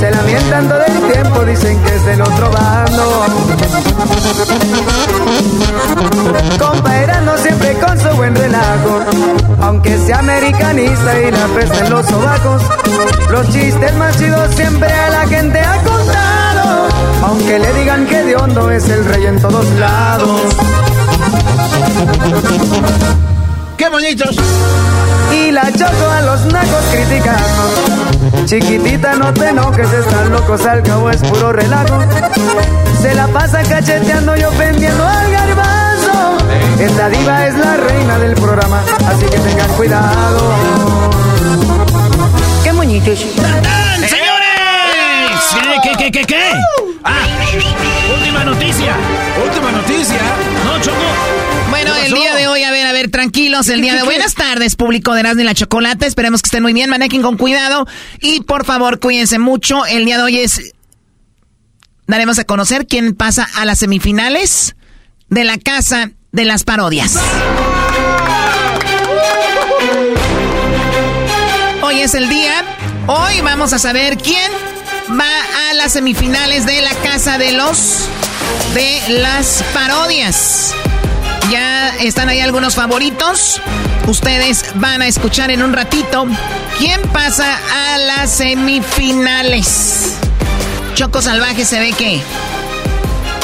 Se lamentan todo el tiempo, dicen que es del otro bando. Compa no siempre con su buen relajo. Aunque sea americanista y la pesta en los sobacos. Los chistes más chidos siempre a la gente ha contado. Aunque le digan que de hondo es el rey en todos lados. ¡Qué bonitos! Y la choco a los nacos criticando. Chiquitita, no te enojes, están locos, al cabo es puro relajo. Se la pasa cacheteando y ofendiendo al garbanzo. Esta diva es la reina del programa, así que tengan cuidado. ¡Qué moñitos! ¡Tan, señores! ¿Qué, qué, qué, qué? Ah, última noticia. Última noticia. No, Choco. Bueno, el día de hoy, a ver, a ver, tranquilos, el día de buenas tardes, público de Erasmo la Chocolata, esperemos que estén muy bien, manejen con cuidado. Y por favor cuídense mucho, el día de hoy es, daremos a conocer quién pasa a las semifinales de la Casa de las Parodias. Hoy es el día, hoy vamos a saber quién va a las semifinales de la Casa de los, de las Parodias. Ya están ahí algunos favoritos. Ustedes van a escuchar en un ratito quién pasa a las semifinales. Choco Salvaje se ve que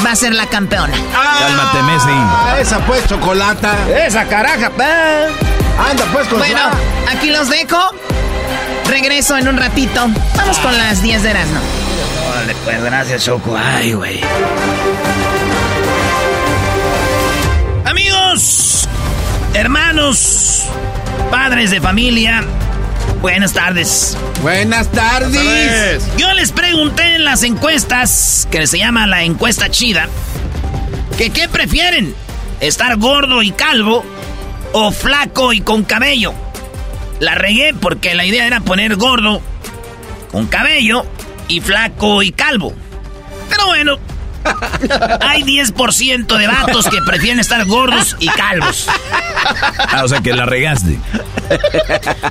va a ser la campeona. Cálmate, Messi. Esa pues, chocolata. Esa caraja. Anda pues con Bueno, aquí los dejo. Regreso en un ratito. Vamos con las 10 de Erasmo. Órale, pues, gracias, Choco. Ay, güey. Hermanos, padres de familia, buenas tardes. Buenas tardes. Yo les pregunté en las encuestas, que se llama la encuesta chida, que qué prefieren, estar gordo y calvo o flaco y con cabello. La regué porque la idea era poner gordo, con cabello y flaco y calvo. Pero bueno, hay 10% de vatos que prefieren estar gordos y calvos. Ah, o sea que la regaste.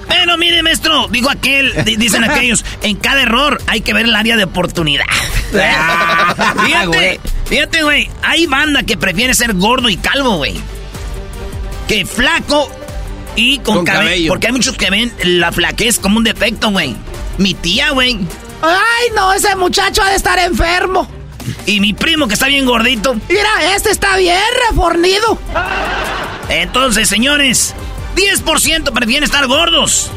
Bueno, mire, maestro, digo aquel, di- dicen aquellos, en cada error hay que ver el área de oportunidad. fíjate, fíjate, güey, hay banda que prefiere ser gordo y calvo, güey. Que flaco y con, Con cabello. cabello. Porque hay muchos que ven la flaquez como un defecto, güey. Mi tía, güey. Ay, no, ese muchacho ha de estar enfermo. Y mi primo que está bien gordito. Mira, este está bien refornido. Entonces, señores, 10% prefieren estar gordos.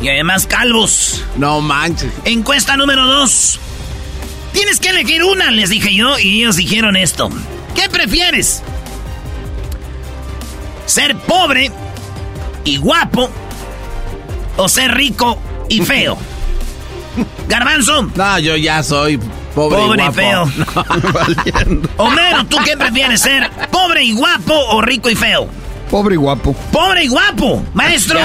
Y además calvos. No manches. Encuesta número 2. Tienes que elegir una, les dije yo, y ellos dijeron esto. ¿Qué prefieres? ¿Ser pobre y guapo o ser rico y feo? Garbanzo. No, yo ya soy pobre, pobre y, y feo. Homero, ¿tú qué prefieres ser? ¿Pobre y guapo o rico y feo? Pobre y guapo. Pobre y guapo, maestro.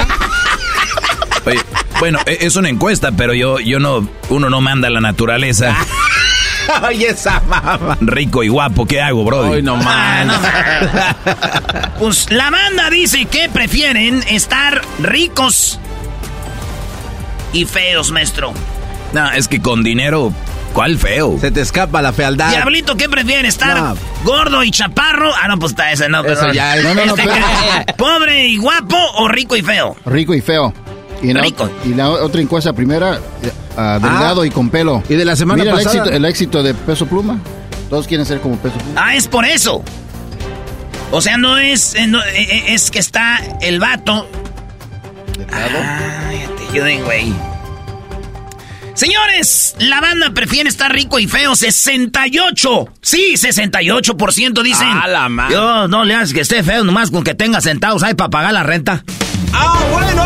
Oye, bueno, e-, es una encuesta, pero yo, yo no, uno no manda a la naturaleza. Oye, esa mamá. Rico y guapo, ¿qué hago, Brody? Hoy no más. pues la banda dice que prefieren estar ricos y feos, maestro. No, es que con dinero, ¿cuál feo? Se te escapa la fealdad. Diablito, ¿qué prefiere? ¿Estar No. gordo y chaparro? Ah, no, pues está ese, no, Eso ya es- No, no, no, Este, pero- ¿Pobre y guapo o rico y feo? Rico y feo. Y la, Rico. y la otra encuesta primera, ah, delgado Ah. y con pelo. Y de la semana Mira pasada. el éxito, el éxito de Peso Pluma. Todos quieren ser como Peso Pluma. Ah, es por eso. O sea, no es, eh, no, eh, es que está el vato. Ay, te ayuden, güey. Señores, la banda prefiere estar rico y feo. 68. Sí, 68% dicen. A la madre. Yo no le hagas que esté feo, nomás con que tenga centavos ahí para pagar la renta. ¡Ah, bueno!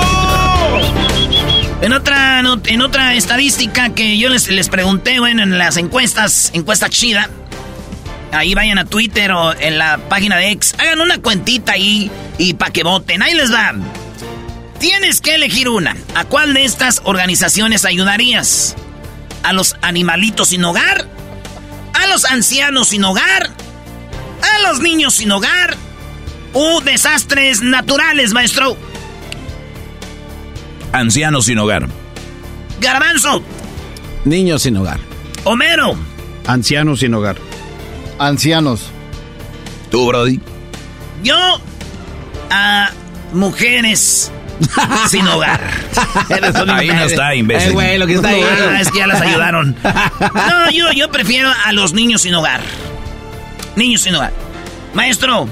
En otra, en otra estadística que yo les, les pregunté, bueno, en las encuestas, encuesta chida, ahí vayan a Twitter o en la página de X, hagan una cuentita ahí y para que voten. Ahí les va. Tienes que elegir una. ¿A cuál de estas organizaciones ayudarías? ¿A los animalitos sin hogar? ¿A los ancianos sin hogar? ¿A los niños sin hogar? ¿O desastres naturales, maestro? Ancianos sin hogar. Garbanzo, Niños sin hogar. Homero. Ancianos sin hogar. Ancianos. ¿Tú, Brody? Yo a mujeres sin hogar. Ahí no está, imbécil. Eh, güey, lo que está ahí. Ah, es que ya las ayudaron. No, yo, yo prefiero a los niños sin hogar. Niños sin hogar. Maestro,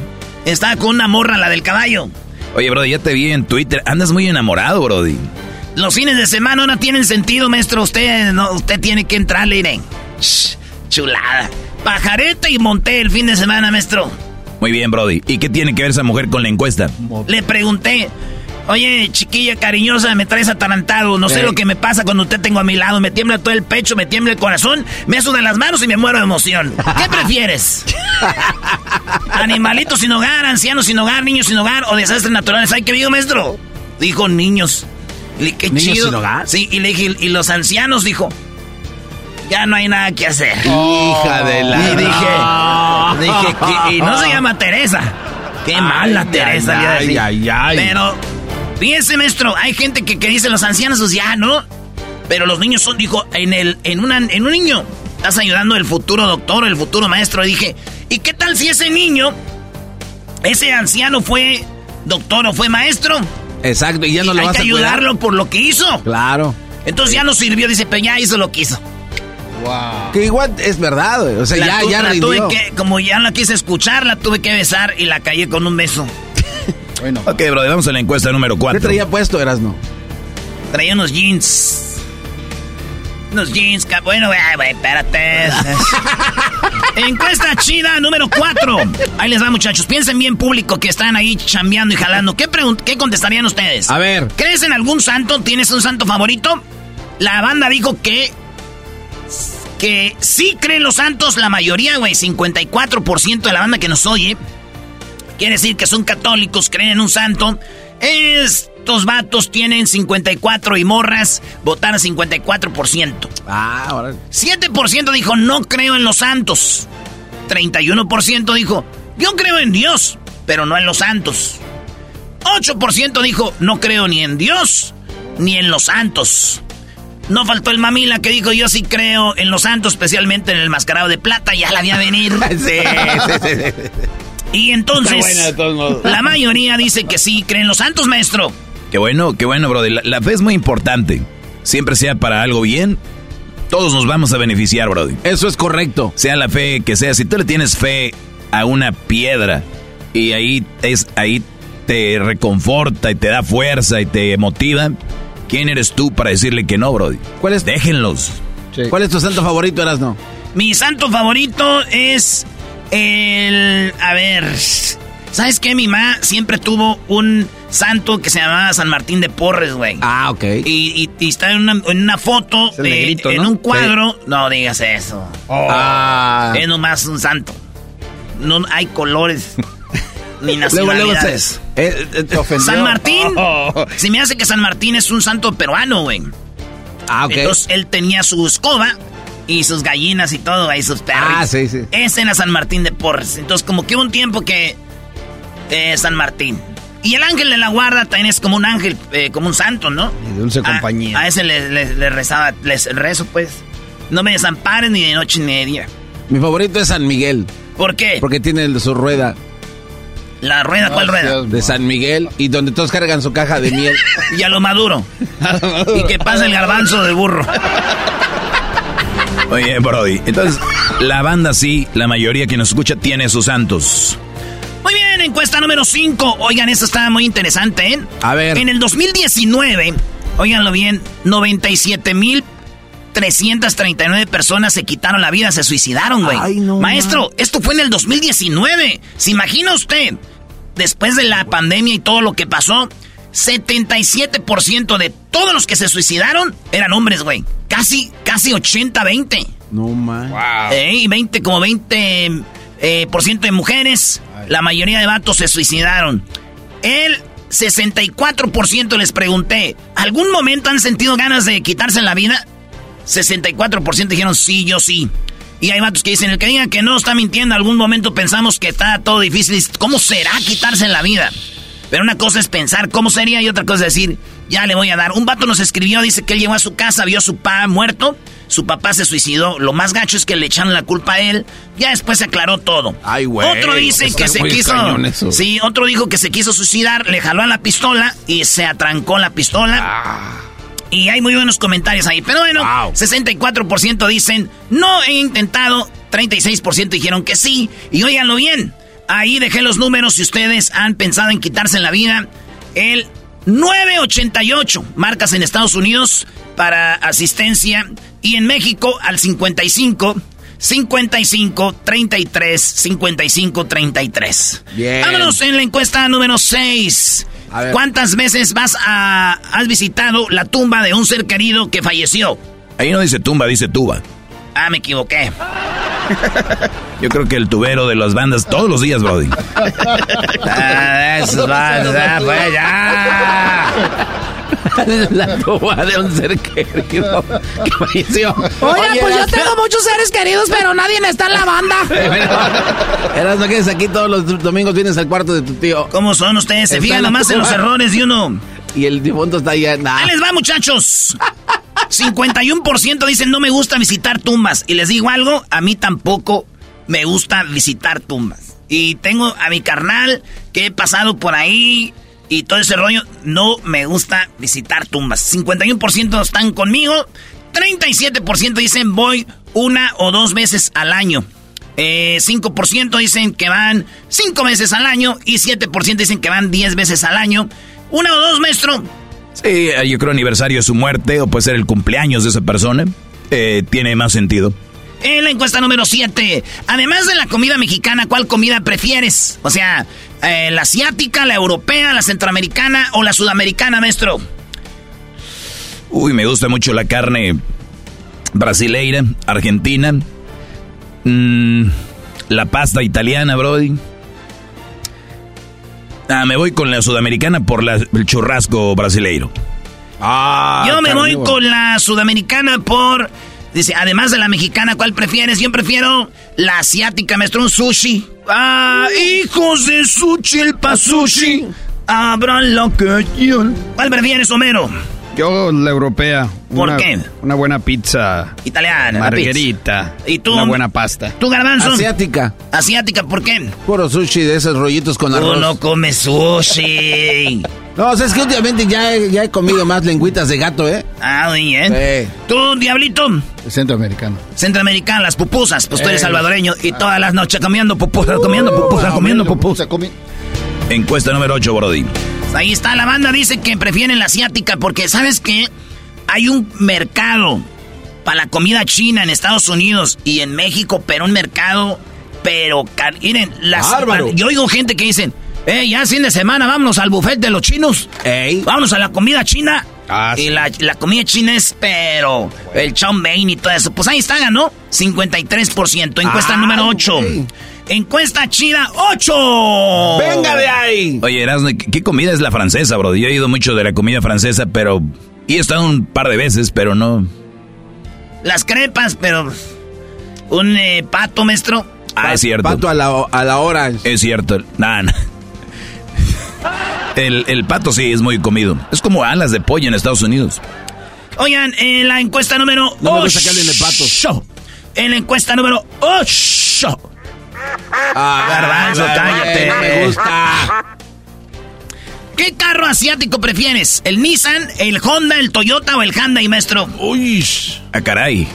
está con una morra, la del caballo. Oye, Brody, ya te vi en Twitter. Andas muy enamorado, Brody. Los fines de semana no tienen sentido, maestro. Usted, no, usted tiene que entrarle, Irene. Chulada. Pajarete y monté el fin de semana, maestro. Muy bien, Brody. ¿Y qué tiene que ver esa mujer con la encuesta? Le pregunté, oye, chiquilla cariñosa, me traes atarantado. No sé lo que me pasa cuando usted tengo a mi lado. Me tiembla todo el pecho, me tiembla el corazón, me sudan las manos y me muero de emoción. ¿Qué prefieres? ¿Animalitos sin hogar, ancianos sin hogar, niños sin hogar o desastres naturales? ¿Ay, qué digo, maestro? Dijo niños. Le qué ¿Niños chido. sin hogar? Sí, y le dije, ¿y los ancianos? Dijo, ya no hay nada que hacer. Hija de la... Y dije, dije que, y no se llama Teresa. Qué mala Ay, Teresa, ay, ay, ay. Pero, fíjense, maestro, hay gente que, que dice los ancianos, pues ya, ¿no? Pero los niños son, dijo, en el, en una, en un niño, estás ayudando el futuro doctor, el futuro maestro. Y dije, ¿y qué tal si ese niño, ese anciano fue doctor o fue maestro? Exacto, y ya no Y lo hay vas que a cuidar. ayudarlo por lo que hizo. Claro. Entonces ya no sirvió, dice, pero ya hizo lo que hizo. Wow. Que igual es verdad, güey. O sea, La ya, tu- ya la rindió. tuve que, como ya no la quise escuchar, la tuve que besar y la callé con un beso. Bueno. Ok, Brody, vamos a la encuesta número ¿Qué 4. traía puesto, Erasno? Traía unos jeans. Unos jeans, bueno, güey, espérate. Encuesta chida número 4. Ahí les va, muchachos. Piensen bien, público, que están ahí chambeando y jalando. ¿Qué, qué contestarían ustedes? A ver. ¿Crees en algún santo? ¿Tienes un santo favorito? La banda dijo que. Que sí creen los santos, la mayoría, güey, 54% de la banda que nos oye. Quiere decir que son católicos, creen en un santo. Estos vatos tienen 54 y morras votaron 54%. Ah, ahora. 7% dijo no creo en los santos. 31% dijo yo creo en Dios, pero no en los santos. 8% dijo no creo ni en Dios ni en los santos. No faltó el mamila que dijo yo sí creo en los santos, especialmente en el mascarado de plata, ya la vi a venir. Sí, sí, sí, sí. Y entonces Está buena de todos modos. la mayoría dice que sí creen los santos, maestro. Qué bueno, qué bueno, Brody. La, la fe es muy importante. Siempre sea para algo bien, todos nos vamos a beneficiar, Brody. Eso es correcto. Sea la fe que sea, si tú le tienes fe a una piedra y ahí es ahí te reconforta y te da fuerza y te motiva, ¿quién eres tú para decirle que no, Brody? ¿Cuál es, Déjenlos. Sí. ¿Cuál es tu santo favorito, Erasno? Mi santo favorito es el... A ver... ¿Sabes qué? Mi mamá siempre tuvo un santo que se llamaba San Martín de Porres, güey. Ah, ok. Y, y- y está en una, en una foto, Es el de- negrito, en ¿no? un cuadro. No digas eso. Ah. Es nomás un santo. No hay colores ni Luego, luego se, nacionalidades. eh, eh. San Martín. Oh. Se me hace que San Martín es un santo peruano, güey. Ah, ok. Entonces él tenía su escoba y sus gallinas y todo, ahí sus perros. Ah, sí, sí. Ese era San Martín de Porres. Entonces, como que hubo un tiempo que. eh, San Martín. Y el ángel de la guarda también es como un ángel, eh, como un santo, ¿no? Y dulce A- compañía. A, ese le, le- le rezaba, les rezo, pues. No me desamparen ni de noche ni de día. Mi favorito es San Miguel. ¿Por qué? Porque tiene el- su rueda La rueda, ¿cuál rueda? de San Miguel y donde todos cargan su caja de miel. Y a lo maduro. y que pasa el garbanzo de burro. Oye, Brody, entonces la banda sí, la mayoría que nos escucha tiene sus santos. Muy bien, encuesta número 5. Oigan, esto está muy interesante, ¿eh? A ver. En el 2019, óiganlo bien, 97.339 personas se quitaron la vida, se suicidaron, güey. Ay, no, Maestro, esto fue en el 2019. ¿Se imagina usted? Después de la pandemia y todo lo que pasó, 77% de todos los que se suicidaron eran hombres, güey. Casi, casi 80-20. No man. Eh, y 20, como 20 eh, por ciento de mujeres. La mayoría de vatos se suicidaron. El 64% les pregunté, ¿algún momento han sentido ganas de quitarse la vida? 64% dijeron sí, yo sí. Y hay vatos que dicen, el que diga que no está mintiendo, algún momento pensamos que está todo difícil. ¿Cómo será quitarse la vida? Pero una cosa es pensar cómo sería y otra cosa es decir, ya le voy a dar. Un vato nos escribió, dice que él llegó a su casa, vio a su papá muerto, su papá se suicidó. Lo más gacho es que le echaron la culpa a él. Ya después se aclaró todo. Ay, güey, Otro dice que se quiso. Sí, otro dijo que se quiso suicidar, le jaló a la pistola y se atrancó la pistola. Ah. Y hay muy buenos comentarios ahí. Pero bueno, Wow. 64% dicen no he intentado, 36% dijeron que sí. Y óiganlo bien, ahí dejé los números si ustedes han pensado en quitarse la vida. El 988 marcas en Estados Unidos para asistencia y en México al 55 55 33 55 33. Bien. Vámonos en la encuesta número 6. A ver. ¿Cuántas veces vas a has visitado la tumba de un ser querido que falleció? Ahí no dice tumba, dice tuba. Ah, me equivoqué. Yo creo que el tubero de las bandas todos los días, Brody. Ah, va, ya, pues, ya. la tuba de un ser querido que falleció. Oigan, pues yo tengo muchos seres queridos, pero nadie está en la banda. Erasmo, que es aquí todos los domingos vienes al cuarto de tu tío. ¿Cómo son ustedes? Se fijan nomás en los errores de uno. Y el difunto está allá. Nah. Les va, muchachos. 51% dicen no me gusta visitar tumbas. Y les digo algo, a mí tampoco me gusta visitar tumbas. Y tengo a mi carnal que he pasado por ahí y todo ese rollo. No me gusta visitar tumbas. 51% están conmigo. 37% dicen voy una o dos veces al año. Eh, 5% dicen que van 5 veces al año y 7% dicen que van 10 veces al año. Una o dos, maestro. Sí, yo creo aniversario de su muerte o puede ser el cumpleaños de esa persona. Eh, tiene más sentido. En la encuesta número 7, además de la comida mexicana, ¿cuál comida prefieres? O sea, eh, la asiática, la europea, la centroamericana o la sudamericana, maestro. Uy, me gusta mucho la carne brasileira, argentina. Mm, la pasta italiana, Brody. Ah, me voy con la sudamericana por la- el churrasco brasileiro. Ah, Yo me voy con la sudamericana por... Dice, además de la mexicana, ¿cuál prefieres? Yo prefiero la asiática, maestro, un sushi. Ah, hijos de sushi, el pasushi. Abran lo que. ¿Cuál prefieres, Homero? Yo, la europea. ¿Por Una- qué? Una buena pizza. Italiana. Margarita. ¿Y tú? Una buena pasta. ¿Tú, garbanzo? Asiática. Asiática, ¿por qué? Puro sushi de esos rollitos con Tú arroz. no comes sushi. No, o sea, es que últimamente ya he, ya he comido más lengüitas de gato, ¿eh? Ah, muy bien. Sí. ¿Tú, Diablito? Centroamericano. Centroamericana, las pupusas. Pues tú eres Eh. salvadoreño y todas las noches comiendo pupusas, comiendo pupusas, comiendo pupusas. Encuesta número 8, Brody. Ahí está, la banda dice que prefieren la asiática porque, ¿sabes qué? Hay un mercado para la comida china en Estados Unidos y en México, pero un mercado, pero... Miren, las, yo oigo gente que dicen, Eh, ya fin de semana, vámonos al buffet de los chinos. Ey. Vámonos a la comida china. Ah, y la, la comida china es, pero el chow mein y todo eso. Pues ahí está, ganó 53%. Encuesta Ah, número 8. ok. Encuesta china 8. ¡Venga de ahí! Oye, Erasmo, ¿qué, comida es la francesa, bro? Yo he ido mucho de la comida francesa, pero... Y he estado un par de veces, pero no... Las crepas, pero un eh, pato, maestro. Ah, es cierto. Pato a la, a la hora. Es cierto. Nah, nah. El, el pato sí es muy comido. Es como alas de pollo en Estados Unidos. Oigan, en la encuesta número No me 8. gusta que hablen de patos. En la encuesta número 8. Ah, Garbanzo, cállate. No me gusta. ¿Qué carro asiático prefieres? ¿El Nissan, el Honda, el Toyota o el Hyundai, maestro? Uy. Ah, caray.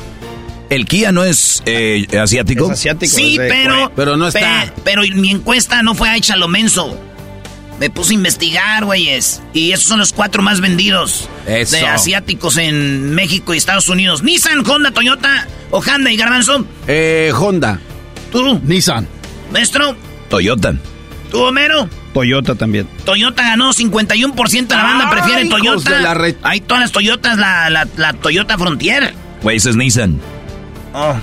¿El Kia no es eh, asiático? Es asiático. Sí, es de pero... Pero no está. pe- pero mi encuesta no fue hecha a lo menso. Me puse a investigar, güeyes. Y esos son los cuatro más vendidos Eso. de asiáticos en México y Estados Unidos. Nissan, Honda, Toyota o Hyundai, Garbanzo. Eh, Honda. Tú, Nissan. maestro. Toyota. Tú, Homero. Toyota también. Toyota ganó 51% de la banda Ay, prefiere Toyota. de la re- Hay todas las Toyotas, la, la, la Toyota Frontier. Güey, ese es Nissan. Oh.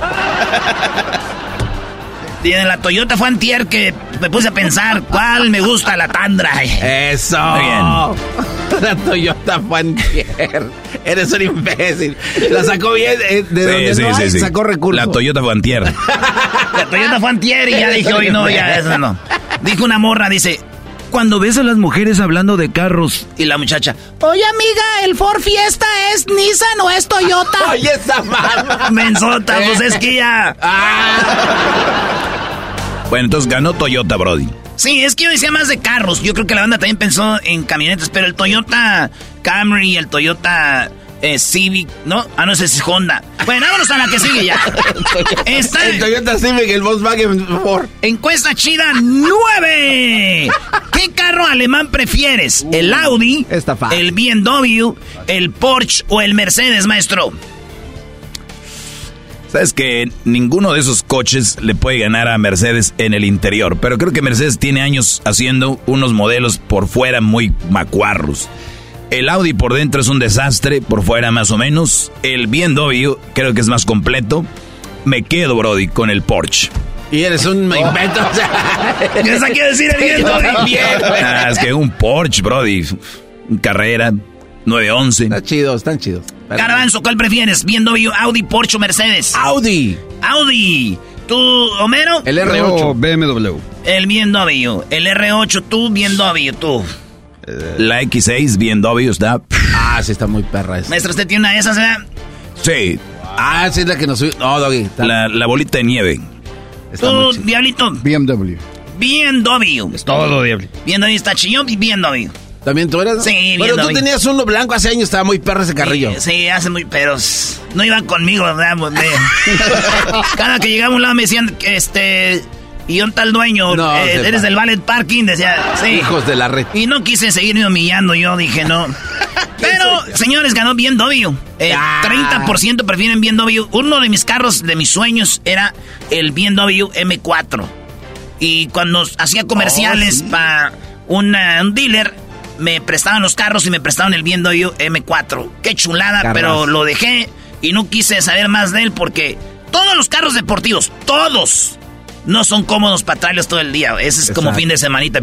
Tiene la Toyota Frontier que me puse a pensar cuál me gusta la Tundra. Eso. Muy bien. La Toyota Frontier. Eres un imbécil. La sacó bien. eh, de donde no hay, sacó recursos. La Toyota Fantier. La Toyota Frontier y ya dije, hoy no, ya eso no. Dijo una morra, dice, cuando ves a las mujeres hablando de carros y la muchacha, Oye, amiga, ¿el Ford Fiesta es Nissan o es Toyota? Oye, esa mamá. mensota, pues es que ya... Bueno, entonces ganó Toyota, Brody. Sí, es que yo decía más de carros. Yo creo que la banda también pensó en camionetas, pero el Toyota Camry, el Toyota eh, Civic, ¿no? Ah, no, ese es Honda. Bueno, vámonos a la que sigue ya. Está El Toyota Civic, el Volkswagen Ford. encuesta chida 9. ¿Qué carro alemán prefieres? ¿El Audi, está fácil. el BMW, el Porsche o el Mercedes, maestro? Sabes que ninguno de esos coches le puede ganar a Mercedes en el interior, pero creo que Mercedes tiene años haciendo unos modelos por fuera muy macuarros. El Audi por dentro es un desastre, por fuera más o menos. El BMW creo que es más completo. Me quedo, Brody, con el Porsche. Y eres un invento. O sea, ¿Qué esa quiere decir el güey. Ah, es que un Porsche, Brody. Carrera 911. Están chidos, están chidos. Garbanzo, ¿cuál prefieres? ¿BMW, Audi, Porsche o Mercedes? Audi. Audi. ¿Tú, Homero? El Yo, R8. BMW. El BMW. El R8, tú, BMW, tú. La X6 BMW está... Ah, sí, está muy perra esa. Maestro, ¿usted tiene una de esas, ¿verdad? Sí, Ah, sí, es la que nos subió. No, Doggy. Está, la, la bolita de nieve. está Tú. Diablito. BMW. BMW. Es todo, diablo. BMW está chillón y BMW. ¿También tú eras? Sí, Pero bien, tú tenías uno blanco hace años, estaba muy perra ese carrillo. Sí, sí, hace muy... Pero s- no iban conmigo, ¿verdad? Pues, Cada que llegaba a un lado me decían, este... Y yo tal dueño, No, eh, eres del Ballet Parking, decía, sí. Hijos de la red. Y no quise seguirme humillando, yo dije no. Pero, señores, ganó. El Ah. 30% prefieren BMW. Uno de mis carros, de mis sueños, era el BMW M4. Y cuando hacía comerciales para un dealer, me prestaban los carros y me prestaban el BMW M4. Qué chulada, pero lo dejé y no quise saber más de él porque todos los carros deportivos, todos, no son cómodos para traerlos todo el día. Ese es como fin de semanita.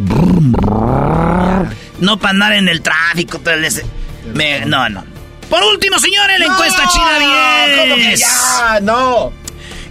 No para andar en el tráfico. todo el ese- me- no, no. Por último, señores, la encuesta China 10. ¿Cómo que ya? No.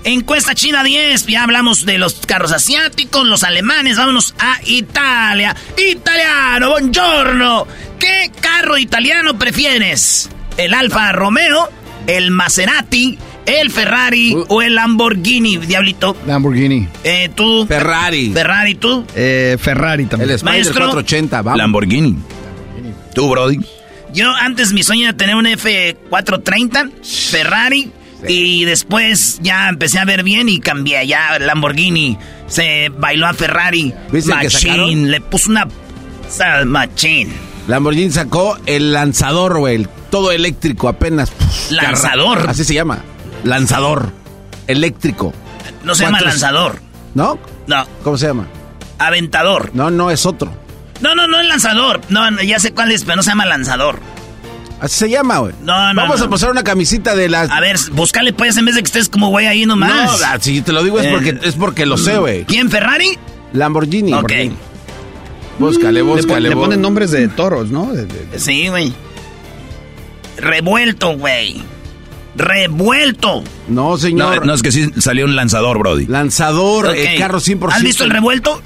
Encuesta China 10. Ya hablamos de los carros asiáticos, los alemanes. Vámonos a Italia. Italiano, buongiorno. ¿Qué carro italiano prefieres? ¿El Alfa Romeo, el Maserati, el Ferrari Uh. o el Lamborghini, Diablito? Lamborghini. Eh, tú. Ferrari. Ferrari, tú. Eh, Ferrari también. El Spider Maestro. 480, vamos. Lamborghini. ¿Tú, Brody? Yo antes mi sueño era tener un F430, Ferrari, y después ya empecé a ver bien y cambié. Ya Lamborghini se bailó a Ferrari. ¿Viste? Machine, le puso una... Machine. Lamborghini sacó el lanzador, güey. el Todo eléctrico apenas. Pff, ¿Lanzador? carra- Así se llama. Lanzador. Eléctrico. No se llama lanzador. ¿No? No, ¿Cómo se llama? Aventador. No, no, es otro. No, no, no es lanzador. No, ya sé cuál es, pero no se llama lanzador. Así se llama, güey. No, no. Vamos no. a pasar una camisita de las. A ver, búscale pues en vez de que estés como güey ahí nomás. No, ah, si te lo digo es Eh, porque, es porque lo sé, güey. ¿Quién, Ferrari? Lamborghini. Ok. Lamborghini. Búscale, Le, pon- búscale. le ponen nombres de toros, ¿no? De- de- de- Sí, güey. Revuelto, güey. Revuelto. No, señor. no, es que sí salió un lanzador, Brody. Lanzador, Ok. eh, carro 100%. ¿Has visto el revuelto?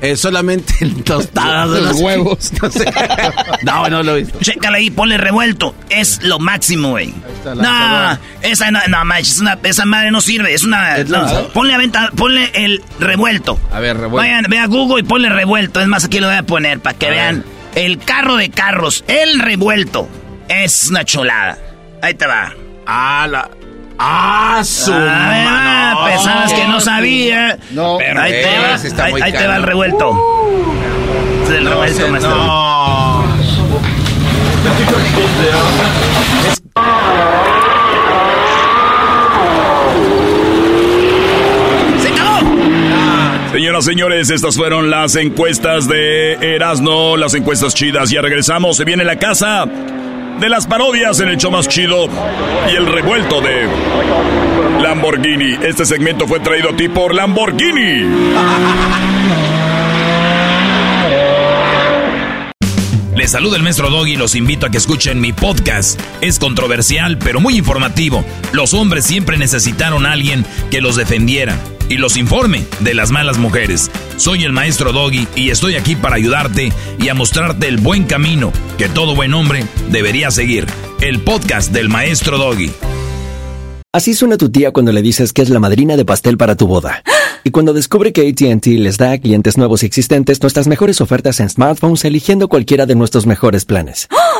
Eh, solamente el tostado de Los los huevos. No, sé. no, no lo he visto. Chécale ahí, ponle revuelto. Es lo máximo, güey. No, esa no, no manches, una- esa madre no sirve. Es una. ¿Es no, lanzador? ponle, ponle el revuelto. A ver, revuelto. Vayan, ve a Google y ponle revuelto. Es más, aquí lo voy a poner para que A vean. El carro de carros, el revuelto. Es una cholada. Ahí te va. Ah, la. Ah, su Ah. Pensabas que no sabía. No. Pero ahí te va, está ahí, muy ahí te va el revuelto. Es el No, revuelto, maestro. no. ¡Se acabó! Señoras, señores, estas fueron las encuestas de Erasno, las encuestas chidas. Ya regresamos, se viene la casa de las parodias en el show más chido y el revuelto de Lamborghini. Este segmento fue traído a ti por Lamborghini. Les saluda el maestro Doggy y los invito a que escuchen mi podcast. Es controversial, pero muy informativo. Los hombres siempre necesitaron a alguien que los defendiera y los informe de las malas mujeres. Soy el maestro Doggy y estoy aquí para ayudarte y a mostrarte el buen camino que todo buen hombre debería seguir. El podcast del maestro Doggy. Así suena tu tía cuando le dices que es la madrina de pastel para tu boda. Y cuando descubre que ATT les da a clientes nuevos y existentes nuestras mejores ofertas en smartphones eligiendo cualquiera de nuestros mejores planes.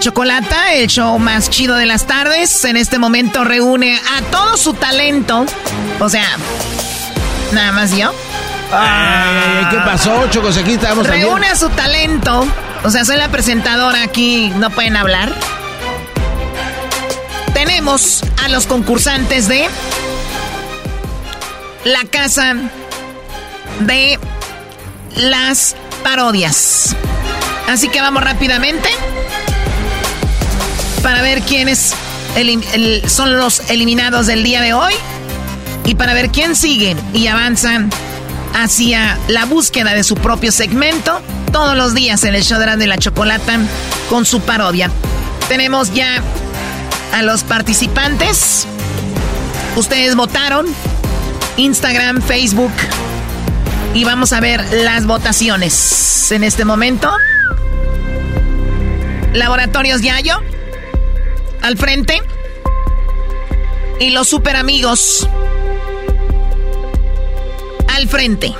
Chocolata, el show más chido de las tardes, en este momento reúne a todo su talento. O sea, nada más yo. Ay, ¿Qué pasó, Chocos? Aquí estamos también. Reúne a su talento. O sea, soy la presentadora aquí, no pueden hablar. Tenemos a los concursantes de la casa de las parodias. Así que vamos rápidamente para ver quiénes son los eliminados del día de hoy y para ver quién sigue y avanzan hacia la búsqueda de su propio segmento todos los días en el show de la Chocolata con su parodia. Tenemos ya a los participantes. Ustedes votaron. Instagram, Facebook. Y vamos a ver las votaciones en este momento. Laboratorios Yayo. Al frente. Y los super amigos. Al frente.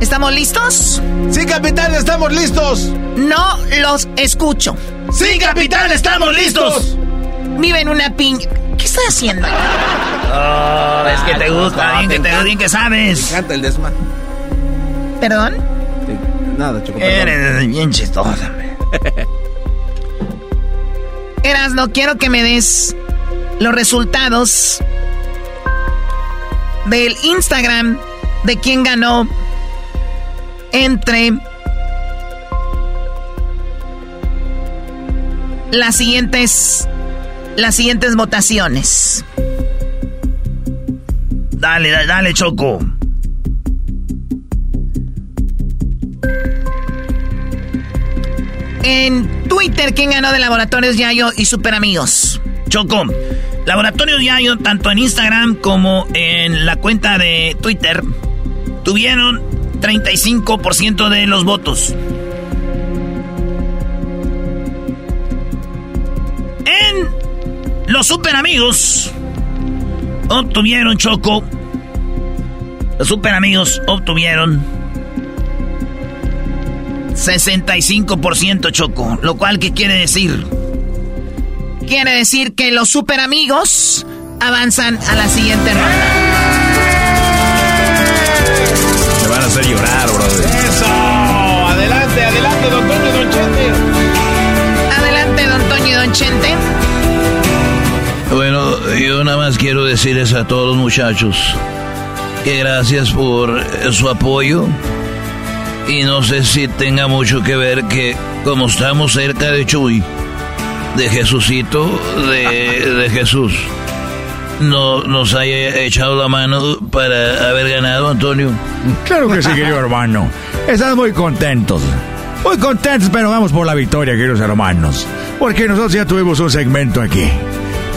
¿Estamos listos? Sí, capitán, estamos listos. No los escucho. Sí, capitán, estamos listos. Vive en una piña. ¿Qué estoy haciendo? Oh, es que te gusta, bien que te bien que sabes. Me encanta el desma. ¿Perdón? Sí, Nada, Choco. Eres bien chistosa, hombre. Eras, no quiero que me des los resultados del Instagram de quién ganó entre las siguientes las siguientes votaciones. Dale, dale, dale, Choco. En Twitter, ¿quién ganó de Laboratorios Yayo y Super Amigos? Choco. Laboratorios Yayo, tanto en Instagram como en la cuenta de Twitter, tuvieron 35% de los votos. En los super amigos obtuvieron Choco. Los super amigos obtuvieron 65% Choco. Lo cual, ¿qué quiere decir? Quiere decir que los super amigos avanzan a la siguiente ronda. Me van a hacer llorar, brother. Eso. Adelante, adelante, don Toño y don Chente. Adelante, don Toño y don Chente. Bueno, yo nada más quiero decirles a todos los muchachos que gracias por su apoyo. Y no sé si tenga mucho que ver que como estamos cerca de Chuy, de Jesucito, de, de Jesús, no nos haya echado la mano para haber ganado, Antonio. Claro que sí, querido hermano. Estamos muy contentos. Muy contentos, pero vamos por la victoria, queridos hermanos. Porque nosotros ya tuvimos un segmento aquí.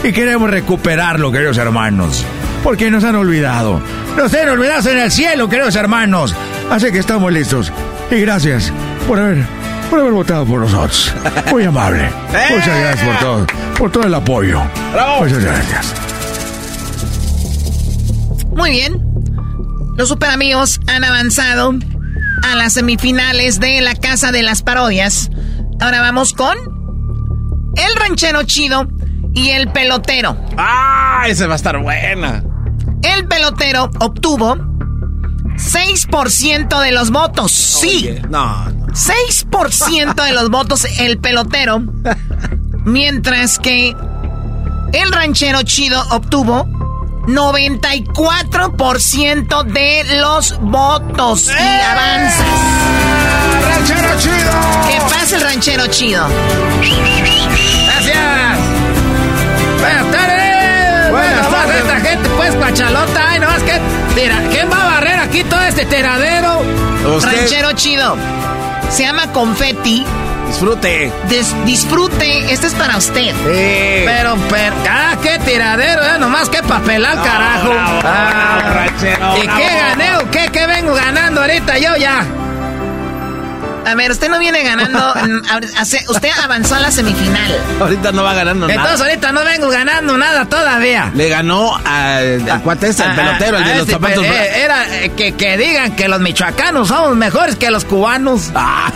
Y queremos recuperarlo, queridos hermanos. Porque nos han olvidado. Nos han olvidado en el cielo, queridos hermanos. Así que estamos listos. Y gracias por haber, por haber votado por nosotros. Muy amable. Muchas gracias por todo, por todo el apoyo. Muchas gracias. Muy bien. Los super amigos han avanzado a las semifinales de la Casa de las Parodias. Ahora vamos con el ranchero chido y el pelotero. Ah, esa va a estar buena. El pelotero obtuvo 6% de los votos. Sí. Oye, no, no. 6% de los votos el pelotero. Mientras que el ranchero chido obtuvo 94% de los votos. Y avanzas. ¡Ranchero chido! ¿Qué pasa el ranchero chido? Gracias. Buenas tardes. Buenas Buenas tardes. Esta gente, pues, cuachalota. Ay, nomás que. Tira, ¿Quién va a aquí todo este tiradero? Usted Ranchero chido. Se llama confetti. disfrute. Des- disfrute. Este es para usted. Sí. Pero, pero. Ah, qué tiradero, eh. Nomás que papelán, carajo. bravo, Ah, bravo, ranchero, ¿Y bravo. qué gané o qué? ¿Qué vengo ganando ahorita yo ya? A ver, usted no viene ganando. usted avanzó a la semifinal. Ahorita no va ganando Entonces nada. ahorita no vengo ganando nada todavía. Le ganó al, al cuate ese, al Ah, pelotero, el ah, de los este, zapatos. pues, eh, era eh, que, que digan que los michoacanos somos mejores que los cubanos. Ah.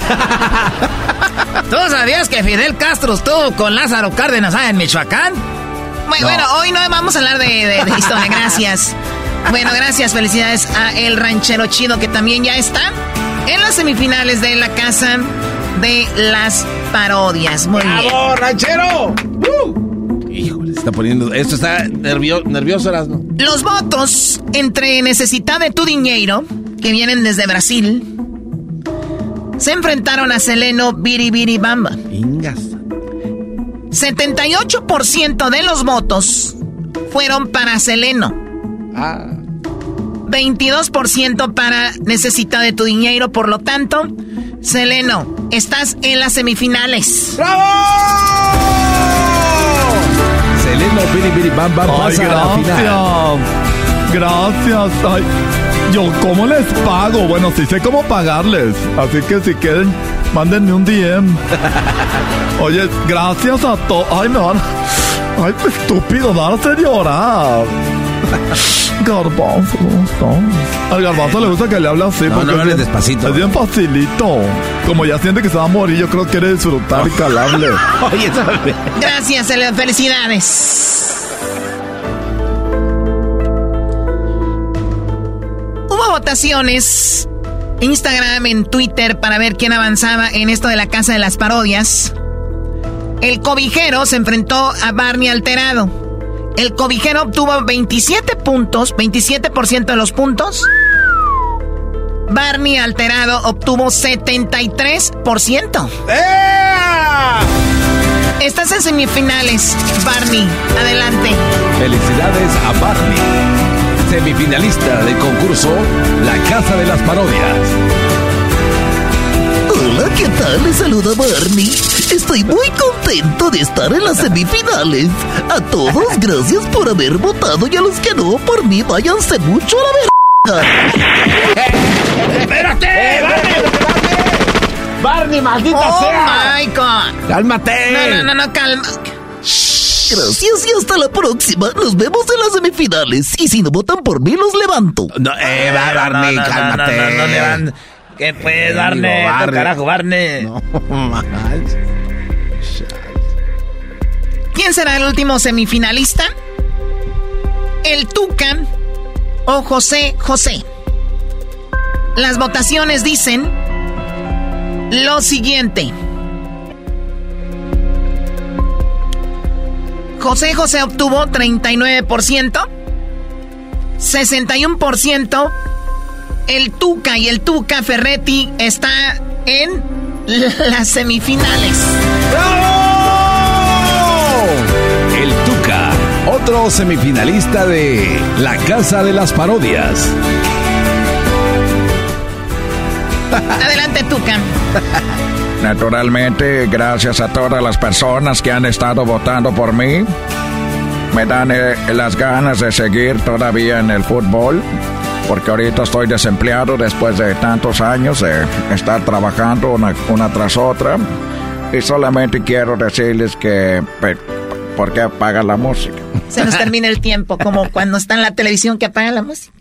¿Tú sabías que Fidel Castro estuvo con Lázaro Cárdenas allá en Michoacán? Bueno, bueno, hoy no vamos a hablar de, de- de historia. Gracias. Bueno, gracias. Felicidades a el ranchero chido que también ya está en las semifinales de la casa de las parodias. Muy bien. ¡Bravo, ranchero! ¡Uh! Híjole, se está poniendo. Esto está nervio, nervioso, Erasmo. Los votos entre Necesidad de tu Dinheiro, que vienen desde Brasil, se enfrentaron a Seleno Biribiri Bamba. Ingas. 78% de los votos fueron para Seleno. Ah. 22% para Necesita de tu dinero, por lo tanto, Seleno, estás en las semifinales. ¡Bravo! Selena Biri Biri Bam Bam pasa a la final. Gracias. Ay, yo, ¿cómo les pago? Bueno, sí sé cómo pagarles. Así que si quieren, mándenme un DM. Oye, gracias a todos. Ay, me van. Ay, qué estúpido, a hacer llorar. Garbanzo, ¿cómo estás? Al garbanzo le gusta que le hable así. No, porque no es hables bien- despacito. Es bien facilito. Como ya siente que se va a morir, yo creo que quiere disfrutar y calarle. Oye. Gracias, felicidades. Hubo votaciones en Instagram, en Twitter, para ver quién avanzaba en esto de la casa de las parodias. El cobijero se enfrentó a Barney Alterado. El cobijero obtuvo 27 puntos, 27% de los puntos. Barney alterado obtuvo 73%. Estás en semifinales, Barney. Adelante. Felicidades a Barney, semifinalista del concurso La Casa de las Parodias. Hola, ¿qué tal? Les saluda Barney. Estoy muy contento de estar en las semifinales. A todos, gracias por haber votado y a los que no, por mí, váyanse mucho a la verga. ¡Espérate! Barney, maldita oh sea! my God. ¡Cálmate! No, no, no, no, calma. Gracias y hasta la próxima. Nos vemos en las semifinales. Y si no votan por mí, los levanto. No, eh, va, Barney, no, no, cálmate. No, no, no, van- ¿Qué pues, Barney? ¿Qué carajo, Barney? No. ¿Quién será el último semifinalista? ¿El Tuca o José José? Las votaciones dicen lo siguiente. José José obtuvo 39%, 61%. El Tuca y el Tuca Ferretti está en las semifinales. El Tuca, otro semifinalista de La Casa de las Parodias. Adelante, Tuca. Naturalmente, gracias a todas las personas que han estado votando por mí, me dan eh, las ganas de seguir todavía en el fútbol, porque ahorita estoy desempleado después de tantos años de estar trabajando una, una tras otra, y solamente quiero decirles que, pe- ¿por qué apagan la música? Se nos termina el tiempo, como cuando está en la televisión que apaga la música.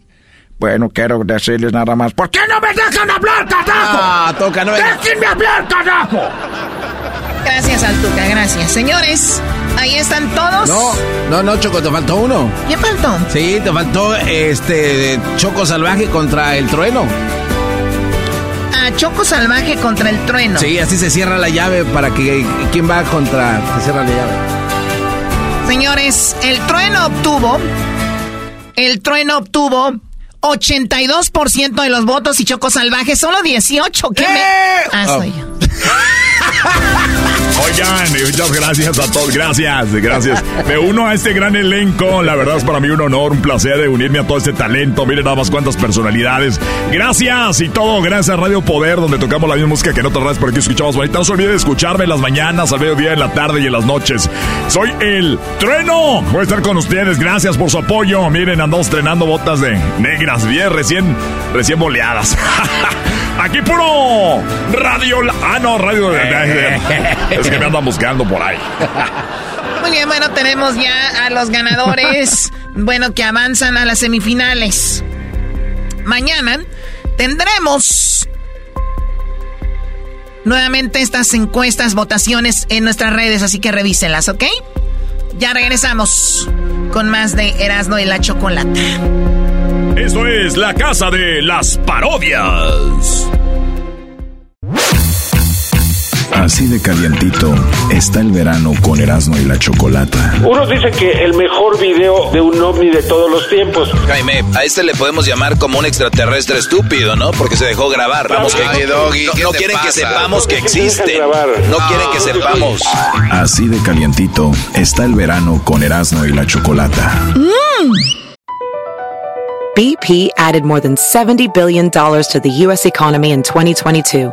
Bueno, quiero decirles nada más, ¿por qué no me dejan hablar, carajo? Ah, toca, no ¡Déjenme hablar, carajo! Gracias al Tuca, gracias. Señores, ahí están todos. No, no, no, Choco, te faltó uno. ¿Quién faltó? Sí, te faltó este Choco Salvaje contra el trueno. A Choco Salvaje contra el trueno. Sí, así se cierra la llave para que quién va contra. Se cierra la llave. Señores, el trueno obtuvo. El trueno obtuvo 82% de los votos y Choco Salvaje solo 18. ¿Qué me.? Ah, soy yo. Oigan, muchas gracias a todos, gracias, gracias. Me uno a este gran elenco, la verdad es para mí un honor, un placer de unirme a todo este talento. Miren nada más cuántas personalidades. Gracias y todo, gracias a Radio Poder, donde tocamos la misma música que en otras radios por aquí escuchamos bonita. No se olviden de escucharme en las mañanas, al mediodía, en la tarde y en las noches. Soy el Trueno, voy a estar con ustedes, gracias por su apoyo. Miren, andamos estrenando botas de negras, bien, recién, recién boleadas. Aquí puro radio. Ah, no, radio. Es que me andan buscando por ahí. Muy bien, bueno, tenemos ya a los ganadores, bueno, que avanzan a las semifinales. Mañana tendremos nuevamente estas encuestas, votaciones en nuestras redes, así que revísenlas, ¿ok? Ya regresamos con más de Erasmo y la Chocolata. Esto es la casa de las parodias. Así de calientito está el verano con Erasmo y la Chocolata. Unos dicen que el mejor video de un ovni de todos los tiempos. Jaime, a este le podemos llamar como un extraterrestre estúpido, ¿no? Porque se dejó grabar. Vamos, que Ay, Doggy, no, ¿qué no te quieren que sepamos que ¿Por qué te dejan existe. No quieren que sepamos. Así de calientito está el verano con Erasmo y la Chocolata. BP added more than $70 billion to the U.S. economy in 2022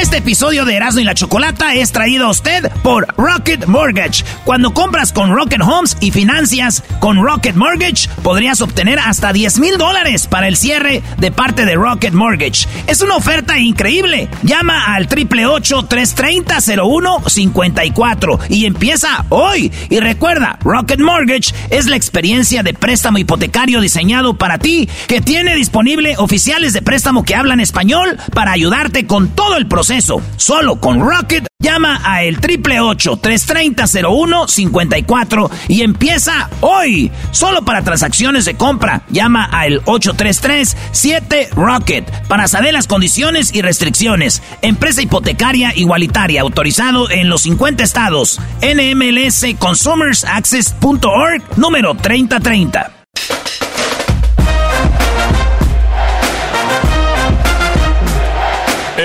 Este episodio de Erasmo y la Chocolata es traído a usted por Rocket Mortgage. Cuando compras con Rocket Homes y financias con Rocket Mortgage, podrías obtener hasta 10 mil dólares para el cierre de parte de Rocket Mortgage. Es una oferta increíble. Llama al 888-330-0154 y empieza hoy. Y recuerda, Rocket Mortgage es la experiencia de préstamo hipotecario diseñado para ti, que tiene disponible oficiales de préstamo que hablan español para ayudarte con todo el proceso Solo con Rocket, llama a el 888-330-0154 y empieza hoy. Solo para transacciones de compra, llama al 833-7 Rocket para saber las condiciones y restricciones. Empresa hipotecaria igualitaria autorizado en los 50 estados. NMLS Consumers Access.org número 3030.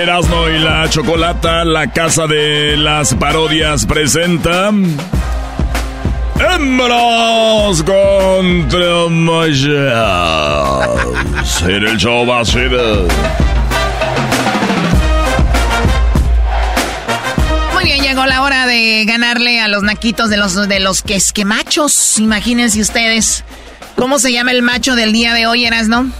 Erasmo y la Chocolata, la casa de las parodias presenta. Hembras contra mayas. En el show más Muy bien, llegó la hora de ganarle a los naquitos de los de los quesquemachos. Imagínense ustedes. ¿Cómo se llama el macho del día de hoy, Erasno?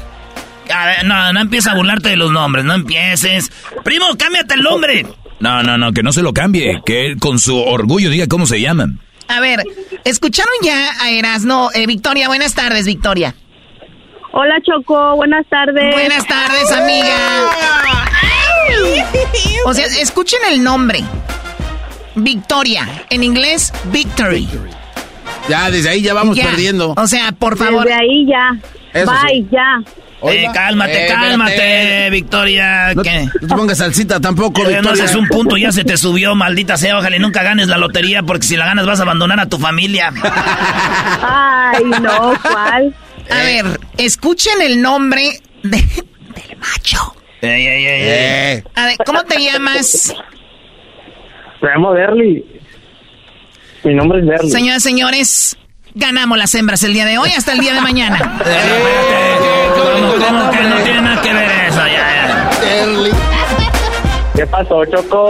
A ver, no, no empieza a burlarte de los nombres, no empieces. Primo, cámbiate el nombre. No, no, no, que no se lo cambie, que él con su orgullo diga cómo se llaman. A ver, ¿escucharon ya a Erasno? Eh, Victoria, buenas tardes, Victoria. Hola, Choco, buenas tardes. Buenas tardes, amiga. O sea, escuchen el nombre. Victoria, en inglés, Victory. Ya, desde ahí ya vamos perdiendo. O sea, por favor. Desde ahí ya. Bye, ya. Eh, cálmate, Eh, cálmate. Victoria. No, que no te pongas salsita tampoco, Eh, no Victoria. haces un punto, ya se te subió, maldita sea. Ojalá y nunca ganes la lotería, porque si la ganas vas a abandonar a tu familia. Ay, no, ¿cuál? A ver, escuchen el nombre de- del macho. Ey, ey, ey, ey. A ver, ¿cómo te llamas? Me llamo Derly. Mi nombre es Derly. Señoras y señores, ganamos las hembras el día de hoy hasta el día de mañana. ¿Cómo, cómo que no tiene nada que ver eso? Ya, ya. ¿Qué pasó, Choco?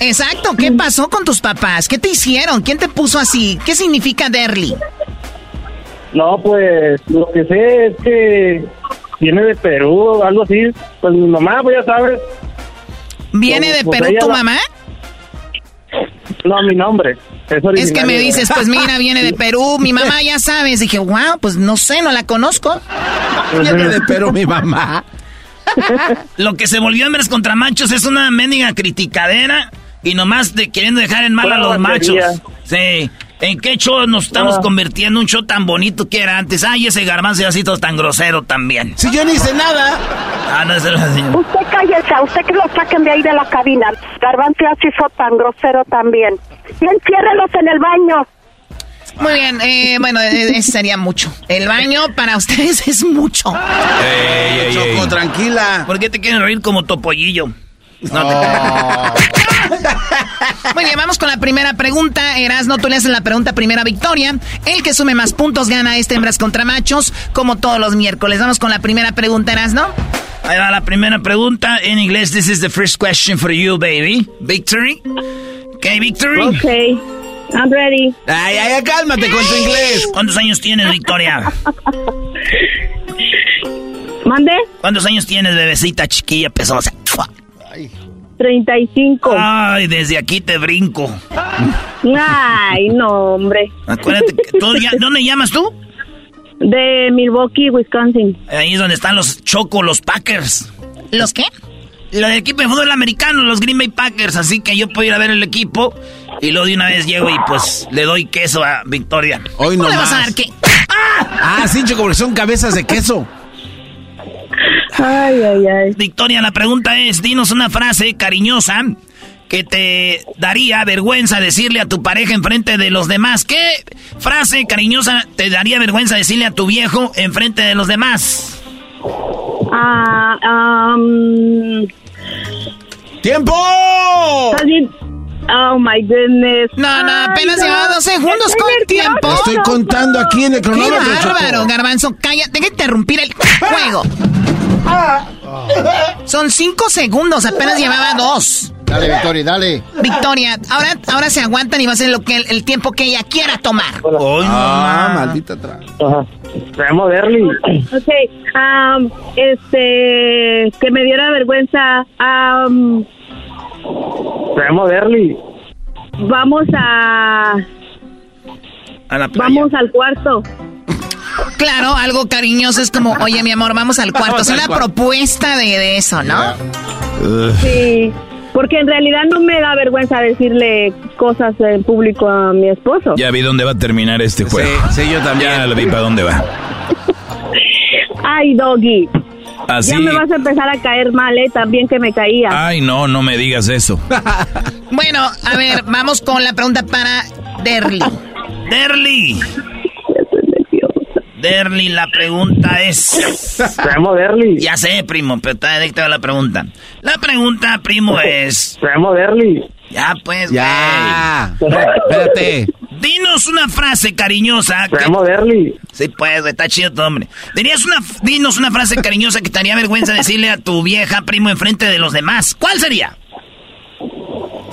Exacto, ¿qué pasó con tus papás? ¿Qué te hicieron? ¿Quién te puso así? ¿Qué significa Derly? No, pues lo que sé es que viene de Perú o algo así. Pues mi mamá, pues ya sabes. ¿Viene de pues, Perú tu la- mamá? No, mi nombre. Es, Es que me dices, pues mira, viene de Perú, mi mamá ya sabes. Dije, wow, pues no sé, no la conozco. Viene de Perú mi mamá. Lo que se volvió hembras contra machos es una mendiga criticadera y nomás de, queriendo dejar en mal a los machos. Sí. ¿En qué show nos estamos Ah. convirtiendo? Un show tan bonito que era antes. Ay, ese garbanzo así todo tan grosero también. Si yo ni hice nada. Ah, no, el señor. Usted cállese, a usted que lo saquen de ahí de la cabina. Garbanzo así fue tan grosero también. Y enciérrelos en el baño. Muy bien, eh, bueno, eh, eso sería mucho. El baño para ustedes es mucho. Ey, ey, Choco, tranquila. ¿Por qué te quieren reír como topollillo? No te Muy bien, vamos con la primera pregunta. Erasno, tú le haces la pregunta primera a Victoria. El que sume más puntos gana este hembras contra machos, como todos los miércoles. Vamos con la primera pregunta, Erasno. Ahí va la primera pregunta en inglés. This is the first question for you, baby. Victory. Okay, Victory. Ok, I'm ready. Ay, ay, ay, cálmate con tu inglés. ¿Cuántos años tienes, Victoria? ¿Mande? ¿Cuántos años tienes, bebecita chiquilla, pesosa? 35. Ay, desde aquí te brinco. Ay, no, hombre. Acuérdate que tú ya- ¿Dónde llamas tú? De Milwaukee, Wisconsin. Ahí es donde están los Choco, los Packers. ¿Los qué? La del equipo de fútbol americano, los Green Bay Packers. Así que yo puedo ir a ver el equipo y luego de una vez llego y pues le doy queso a Victoria. Hoy no ¿Cómo le vas a dar qué? Ah, sí, Choco, porque son cabezas de queso. Ay, ay, ay. Victoria, la pregunta es, dinos una frase cariñosa que te daría vergüenza decirle a tu pareja enfrente de los demás. ¿Qué frase cariñosa te daría vergüenza decirle a tu viejo enfrente de los demás? Ah, um, ¡Tiempo! Oh my goodness. No, no, apenas Ay, llevaba no. dos segundos Estoy con nerviosa. tiempo. Estoy contando aquí en el ¡Qué cronómetro. Choco. bárbaro, Garbanzo! Cállate, deja de interrumpir el juego. Son cinco segundos, apenas llevaba dos. Dale, Victoria, dale. Victoria, ahora, ahora se aguantan y va a ser lo que el, el tiempo que ella quiera tomar. Ah, maldita tra. Ajá. Me llamo Derly. Ok, um, este, que me diera vergüenza. um, Me llamo Derly. vamos a, A la playa. vamos al cuarto. Claro, algo cariñoso es como, oye, mi amor, vamos al cuarto. Vamos Es al una cuarto. propuesta de, de eso, ¿no? Sí, porque en realidad no me da vergüenza decirle cosas en público a mi esposo. Ya vi dónde va a terminar este juego. Sí, sí, yo también. Ya lo vi para dónde va. Ay, Doggy. Así. Ya me vas a empezar a caer mal, ¿eh? También que me caía. Ay, no, no me digas eso. Bueno, a ver, vamos con la pregunta para Derly. Derly. Derly, la pregunta es... Llamo Derly. Ya sé, primo, pero está directa la pregunta. La pregunta, primo, es... Llamo Derly. Ya, pues, Ya. Espérate. Dinos una frase cariñosa. Llamo Derly. Sí, pues, güey, está chido tu hombre. Dirías una, dinos una frase cariñosa que te haría vergüenza decirle a tu vieja primo enfrente de los demás. ¿Cuál sería?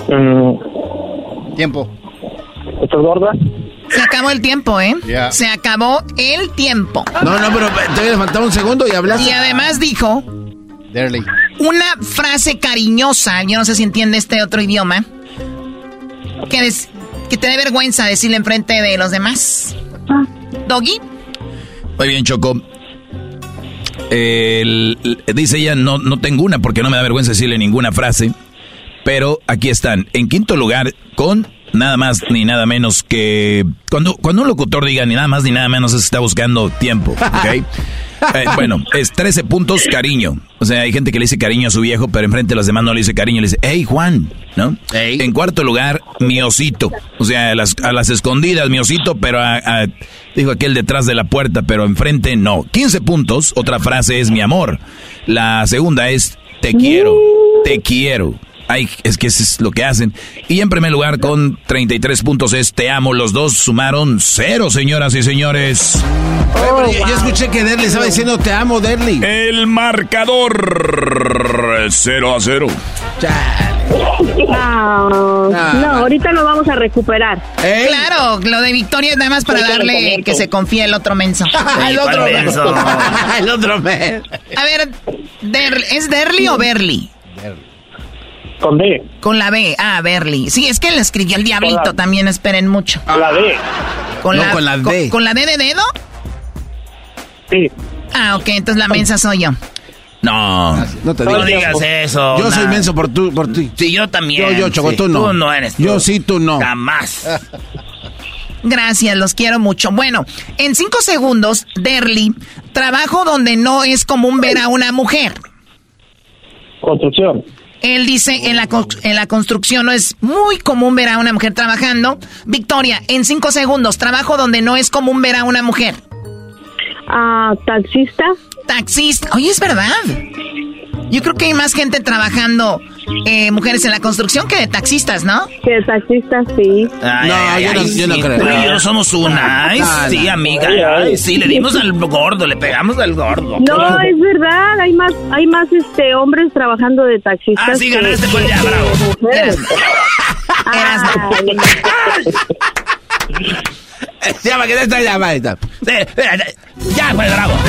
Mm, Tiempo. ¿Estás gorda? Se acabó el tiempo, ¿eh? Ya. Se acabó el tiempo. No, no, pero todavía le faltaba un segundo y hablaste. Y además dijo Derly. una frase cariñosa, yo no sé si entiende este otro idioma, que, des- que te dé vergüenza decirle enfrente de los demás. Doggy, Muy bien, Choco. El- dice ella, no, no tengo una porque no me da vergüenza decirle ninguna frase. Pero aquí están. En quinto lugar, con nada más ni nada menos que... Cuando, cuando un locutor diga ni nada más ni nada menos, está buscando tiempo, ¿ok? Eh, bueno, es 13 puntos cariño. O sea, hay gente que le dice cariño a su viejo, pero enfrente de los demás no le dice cariño, le dice, hey Juan, ¿no? En cuarto lugar, mi osito. O sea, a las, a las escondidas, mi osito, pero a, a- dijo aquel detrás de la puerta, pero enfrente no. 15 puntos, otra frase es mi amor. La segunda es te quiero, te quiero. Ay, es que eso es lo que hacen. Y en primer lugar, con 33 puntos es te amo. Los dos sumaron cero, señoras y señores. Pero yo, yo escuché que Derly estaba diciendo te amo, Derly. El marcador 0 a 0. No, no, ahorita lo vamos a recuperar. claro, lo de Victoria es nada más para darle que se confíe el otro menso. el otro menso. el otro menso. A ver, Der- ¿es Derly o Berly? Con D. Con la B, ah, Berly. Sí, es que le escribió el diablito Con la- también, esperen mucho. La D. Con No, la, con la con- D. ¿Con la D de dedo? Sí. Ah, ok, entonces la mensa soy yo. No. No te No digas. digas eso. Yo soy menso por, tu, por ti. Sí, yo también. Yo, yo, Choco, sí. tú no. Tú no eres. tú. Yo sí, tú no. Jamás. Gracias, los quiero mucho. Bueno, en cinco segundos, Derly, trabajo donde no es común ver a una mujer. Construcción. Él dice, en la, en la construcción no es muy común ver a una mujer trabajando. Victoria, en cinco segundos, trabajo donde no es común ver a una mujer. Ah, taxista. Taxista. Oye, es verdad. Yo creo que hay más gente trabajando, eh, mujeres en la construcción que de taxistas, ¿no? Que de taxista, sí. Ay, No, ay, yo ay, no- yo no sí, creo. Tú y yo somos una. Ay, No, sí, amiga. Ay, sí, le dimos al gordo, le pegamos al gordo. No, es verdad. Hay más, hay más este hombres trabajando de taxistas. Ah, sí, que- ganaste, pues ya, bravo. Eras- Llama, que eh, ya, pues bravo.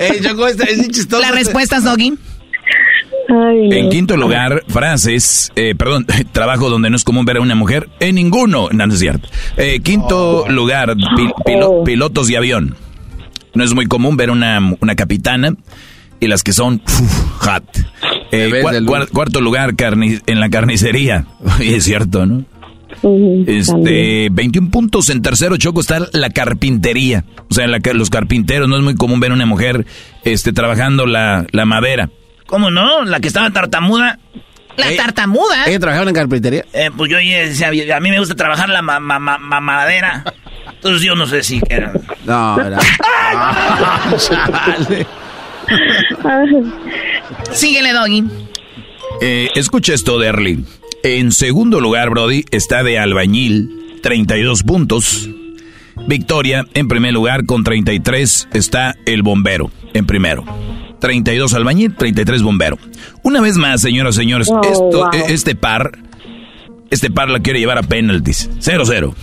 Eh, Choco, este es chistoso. Las respuestas, Doggy. Ay. En quinto lugar, frases, eh, perdón, trabajo donde no es común ver a una mujer. En ninguno, no, no es cierto. Eh, quinto lugar, pi- pilo- Oh. pilotos de avión. No es muy común ver una, una capitana y las que son uf, hot. Eh, cua- cuarto lugar, carni- en la carnicería. Es cierto, ¿no? Este, 21 puntos. En tercero, Choco, está la carpintería. O sea, la, los carpinteros. No es muy común ver a una mujer este, trabajando la, la madera. ¿Cómo no? La que estaba tartamuda. La tartamuda. ¿Ella trabajaba en carpintería? Eh, pues yo decía, a mí me gusta trabajar la ma ma ma madera. Entonces yo no sé si era. No, era. Síguele, Doggy. Eh, escucha esto, Derly. En segundo lugar, Brody, está de albañil, 32 puntos. Victoria, en primer lugar, con 33, está el bombero, en primero. 32 albañil, 33 bombero. Una vez más, señoras y señores, Oh, esto, wow. e- este par, este par la quiere llevar a penalties. 0-0.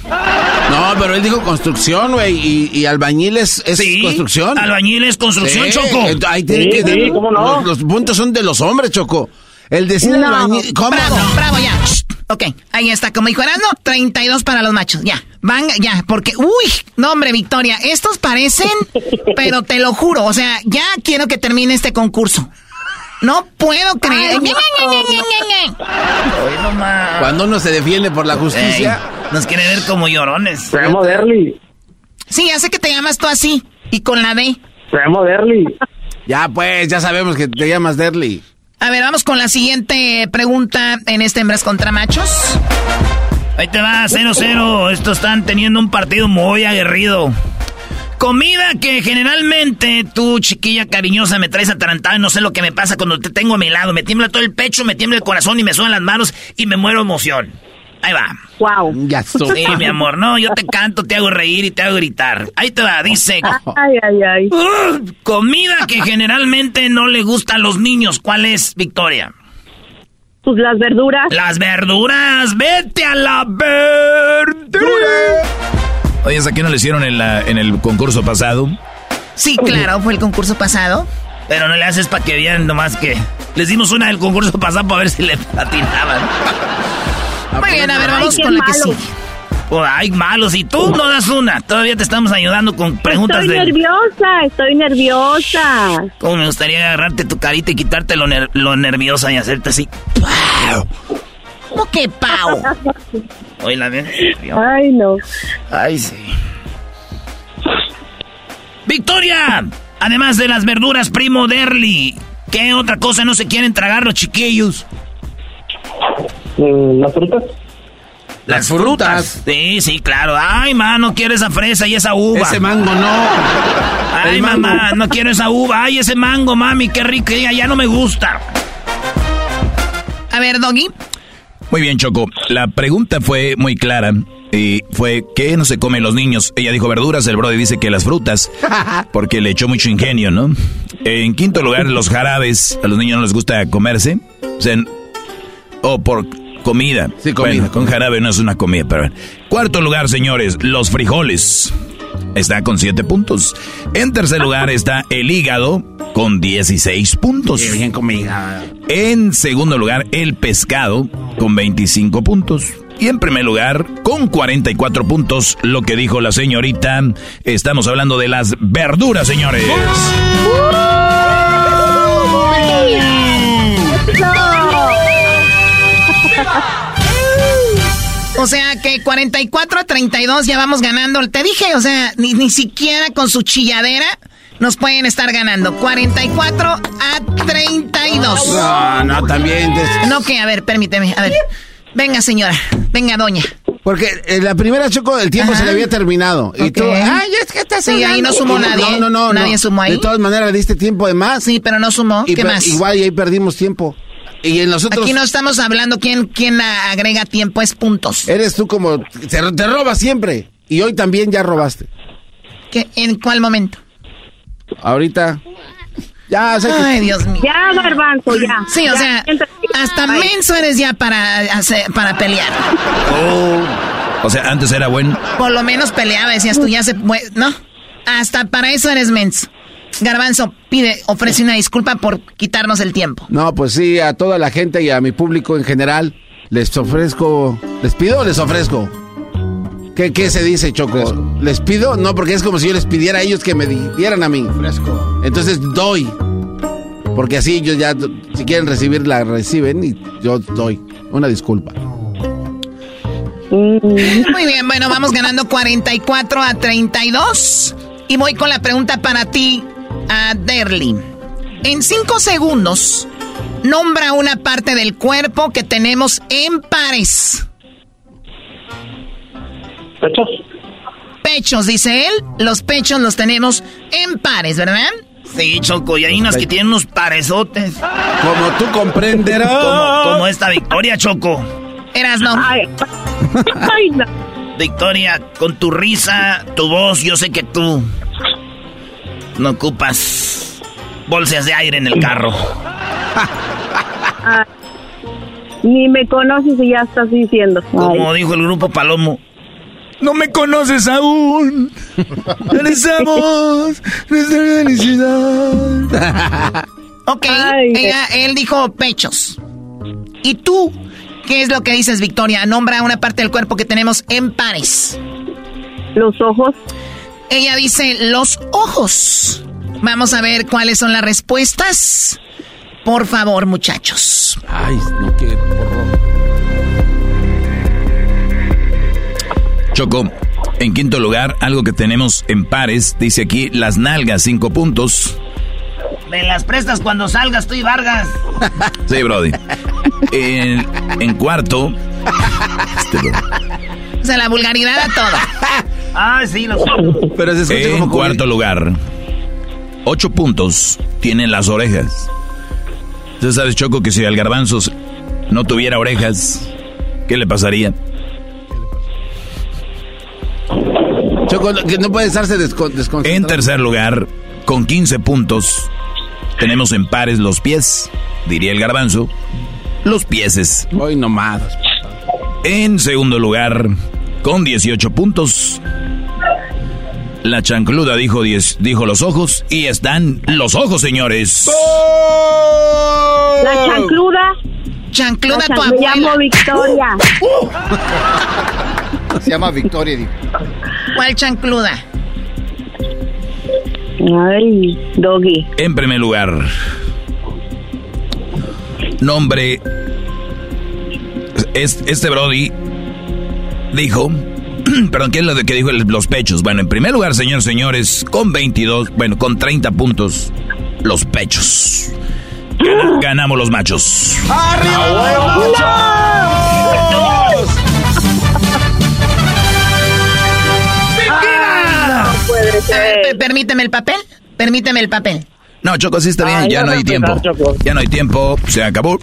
No, pero él dijo construcción, güey, y, y albañil es, es construcción. albañil es construcción, Sí, Choco. Ahí tiene Sí, que sí, ¿cómo no? Los, los puntos son de los hombres, Choco. El decir No. albañil, ¿cómo? Bravo, bravo, ya. Shh. Ok, ahí está. Como dijo Erasmo, 32 para los machos. Ya, van, ya, porque, uy, no, hombre, Victoria, estos parecen, pero te lo juro, o sea, ya quiero que termine este concurso. No puedo creer. Ay, no más. Cuando uno se defiende por la justicia. Ey, nos quiere ver como llorones. Llama Derly. Sí, ya sé que te llamas tú así, y con la D. Se llama Derly. Ya, pues, ya sabemos que te llamas Derly. A ver, vamos con la siguiente pregunta en este Hembras contra Machos. Ahí te va, 0-0. Estos están teniendo un partido muy aguerrido. Comida que generalmente tú, chiquilla cariñosa, me traes atarantada y no sé lo que me pasa cuando te tengo a mi lado. Me tiembla todo el pecho, me tiembla el corazón y me suenan las manos y me muero de emoción. Ahí va. Wow. Ya Sí, mi amor, no, yo te canto, te hago reír y te hago gritar. Ahí te va, dice. Ay, ay, ay. "Uh, comida que generalmente no le gusta a los niños. ¿Cuál es, Victoria? Pues las verduras. Las verduras. Vete a la verdura. Oye, ¿hasta qué no le hicieron en, la, en el concurso pasado? Sí, claro, fue el concurso pasado. Pero no le haces para que vean nomás que... Les dimos una del concurso pasado para ver si le atinaban. Muy bien, a ver, vamos con la que sigue. Pues, ay, malos. Y tú no das una. Todavía te estamos ayudando con preguntas Estoy de... nerviosa, estoy nerviosa. Cómo me gustaría agarrarte tu carita y quitarte lo, ner- lo nerviosa y hacerte así. ¿Cómo que pau? Oye, la ven. Ay, no. Ay, sí. Victoria, además de las verduras, primo Derly, ¿qué otra cosa no se quieren tragar los chiquillos? Mm, ¿Las frutas? Las frutas. Sí, sí, claro. Ay, ma, no quiero esa fresa y esa uva. Ese mango no. Ay, mango. mamá, no quiero esa uva. Ay, ese mango, mami, qué rico. Ya, ya no me gusta. A ver, Doggy. Muy bien, Choco. La pregunta fue muy clara. Y fue, ¿qué no se comen los niños? Ella dijo verduras, el Brody dice que las frutas, porque le echó mucho ingenio, ¿no? En quinto lugar, los jarabes. A los niños no les gusta comerse. O sea, o por comida. Sí, comida. Bueno, con jarabe no es una comida, pero... bueno. Cuarto lugar, señores, los frijoles. Está con siete puntos. En tercer lugar está el hígado con 16 puntos. Qué bien comida. En segundo lugar, el pescado con 25 puntos. Y en primer lugar, con 44 puntos, lo que dijo la señorita, estamos hablando de las verduras, señores. O sea que 44 a 32 ya vamos ganando. Te dije, o sea, ni, ni siquiera con su chilladera nos pueden estar ganando. 44 a 32. No, no, también. des- No, que, a ver, permíteme. A ver. Venga, señora. Venga, doña. Porque en la primera choco el tiempo Ajá. se le había terminado. Y tú, ay, es que estás Sí, ahí no sumó nadie. No, no, no. Nadie no. sumó ahí. De todas maneras, le diste tiempo de más. Sí, pero no sumó. Y ¿Qué más? Igual y ahí perdimos tiempo. Y en los otros... Aquí no estamos hablando quién, quién agrega tiempo, es puntos. Eres tú como... Te, te robas siempre. Y hoy también ya robaste. ¿Qué- ¿En cuál momento? Ahorita... Ya, sé que- Ay, Dios mío. Ya, garbanzo, ya. Sí, o Ya, sea, hasta Ay. menso eres ya para, hacer- para pelear. O sea, antes era buen. Por lo menos peleaba, decías tú, ya se puede, ¿no? Hasta para eso eres menso. Garbanzo, pide, ofrece una disculpa por quitarnos el tiempo. No, pues sí, a toda la gente y a mi público en general les ofrezco... ¿Les pido o les ofrezco? ¿Qué, qué se dice, Choco? ¿Les pido? No, porque es como si yo les pidiera a ellos que me di- dieran a mí. Fresco. Entonces doy. Porque así ellos ya, si quieren recibir, la reciben y yo doy. Una disculpa. Muy bien, bueno, vamos ganando 44 a 32. Y voy con la pregunta para ti, a Derly. En cinco segundos, nombra una parte del cuerpo que tenemos en pares. Pechos. Pechos, dice él. Los pechos los tenemos en pares, ¿verdad? Sí, Choco, y hay unas que tienen unos paresotes. Como tú comprenderás. Como, como esta Victoria, Choco. Eras no. Victoria, con tu risa, tu voz, yo sé que tú no ocupas bolsas de aire en el carro. Ah, ni me conoces y ya estás diciendo. Como dijo el grupo Palomo. No me conoces aún. Regresamos nuestra felicidad. Ok, ella- él dijo pechos. ¿Y tú? ¿Qué es lo que dices, Victoria? Nombra una parte del cuerpo que tenemos en pares. Los ojos. Ella dice los ojos. Vamos a ver cuáles son las respuestas. Por favor, muchachos. Ay, no, qué horror. Choco, en quinto lugar, algo que tenemos en pares, dice aquí las nalgas, cinco puntos. Me las prestas cuando salgas tú y Vargas. Sí, Brody. En, en cuarto, este, Brody. O sea, la vulgaridad a toda. Ah, sí, los Pero se escucha en como cuarto lugar, ocho puntos tienen las orejas. Tú sabes, Choco, que si al garbanzo no tuviera orejas, ¿qué le pasaría? Choco, que no puede estarse descon desconcentrado. En tercer lugar, con 15 puntos, tenemos en pares los pies, diría el garbanzo. Los pieses. Hoy nomás. En segundo lugar, con 18 puntos, la chancluda dijo, 10 dijo los ojos y están los ojos, señores. La chancluda. Chancluda La tu Me abuela. llamo Victoria. Se llama Victoria. dijo. ¿Cuál chancluda? Ay, Doggy. En primer lugar, nombre. es- Este Brody dijo. Perdón, ¿qué es lo de que dijo el- los pechos? Bueno, en primer lugar, señores, señores, con 22, bueno, con 30 puntos, los pechos. Ganamos los machos. Ah, no puede ver, ser. per- permíteme el papel. Permíteme el papel. No, Choco, sí está bien, Ay, ya no hay tiempo. Ya no hay tiempo, se acabó.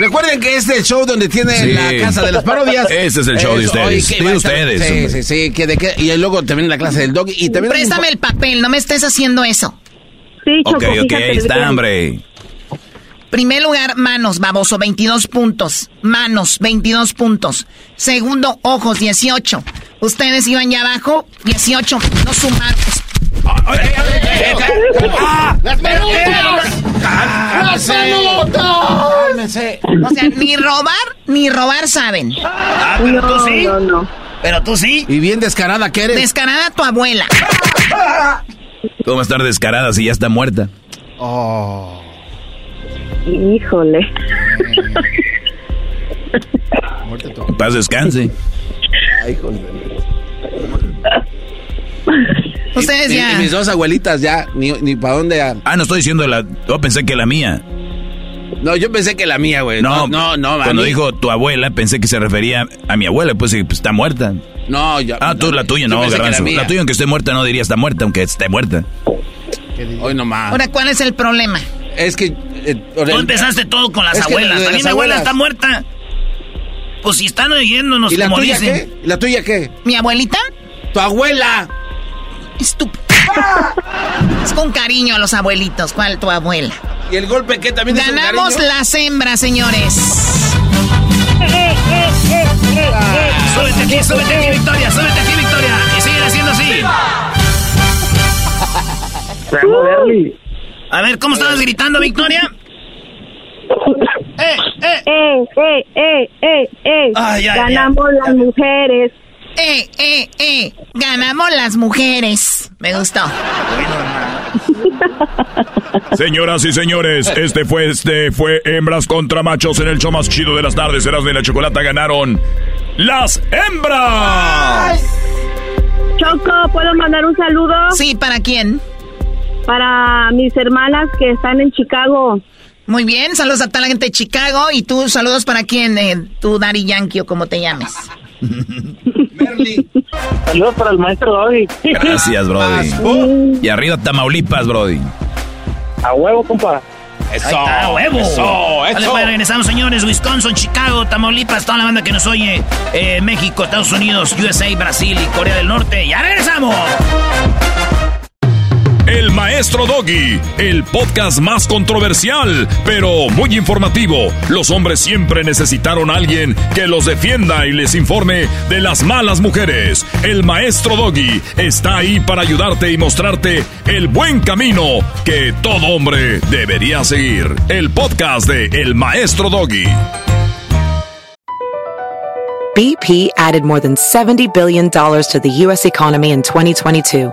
Recuerden que este es el show donde tiene Sí. la casa de las parodias. Ese es el show de ustedes, oye, de Sí, hombre. sí, sí. Que de que, y luego también la clase del dog. Y también Préstame el papel, no me estés haciendo eso. Sí, Ok, ok, ahí está, hombre. Primer lugar, manos, baboso, 22 puntos. Manos, 22 puntos. Segundo, ojos, 18. Ustedes iban ya abajo, 18. No sumar. ¡Las pelotas! ¡Las pelotas! O sea, ni robar, ni robar saben. Ah, pero tú sí. Pero tú sí. Y bien descarada que eres. Descarada tu abuela. ¿Cómo va a estar descarada si ya está muerta? Oh. Híjole. En Paz descanse. Ustedes Y- ya. Y, mis dos abuelitas ya, ni, ni para dónde. a- Ah, no estoy diciendo la. Yo pensé que la mía. No, yo pensé que la mía, güey. No, no, no. a Cuando mí- dijo tu abuela, pensé que se refería a mi abuela, pues pues, está muerta. No, ya. Ah, tú la tuya, yo no, garbanzo. mía. La, tuya, aunque esté muerta, no diría está muerta, aunque esté muerta. Hoy nomás. Ahora, ¿cuál es el problema? Es que. eh, Tú empezaste todo con las Es que abuelas. de También las mi abuela está muerta. Pues si están oyéndonos, ¿Y la como tuya dicen. qué? ¿Y la tuya qué? ¿Mi abuelita? ¡Tu abuela! Estúpido. Es con cariño a los abuelitos. ¿Cuál tu abuela? ¿Y el golpe qué también Ganamos cariño? las hembras, señores. Súbete aquí, súbete aquí, Victoria, súbete aquí, Victoria. Y sigue haciendo así. A ver, ¿cómo estabas gritando, Victoria? ¡Eh, eh, eh, eh, eh, eh! Ay, ay, Ganamos las mujeres. Eh, eh, eh. Ganamos las mujeres. Me gustó. Señoras y señores, este fue este fue hembras contra machos en el show más chido de las tardes. Eras de la chocolata ganaron las hembras. Choco, ¿puedo mandar un saludo? Sí, ¿para quién? Para mis hermanas que están en Chicago. Muy bien, saludos a toda la gente de Chicago. ¿Y tú, saludos para quién? Eh, tú, Dari Yankee o como te llames. Saludos para el maestro Doggy. Gracias, Brody. Y arriba Tamaulipas, Brody. A huevo, compa. Eso, Ahí está, a huevo. Eso, Vale, eso. pues, regresamos, señores. Wisconsin, Chicago, Tamaulipas, toda la banda que nos oye. eh, México, Estados Unidos, USA, Brasil y Corea del Norte. ¡Ya regresamos! El Maestro Doggy, el podcast más controversial, pero muy informativo. Los hombres siempre necesitaron a alguien que los defienda y les informe de las malas mujeres. El Maestro Doggy está ahí para ayudarte y mostrarte el buen camino que todo hombre debería seguir. El podcast de El Maestro Doggy. BP added more than $70 billion to the U.S. economy in 2022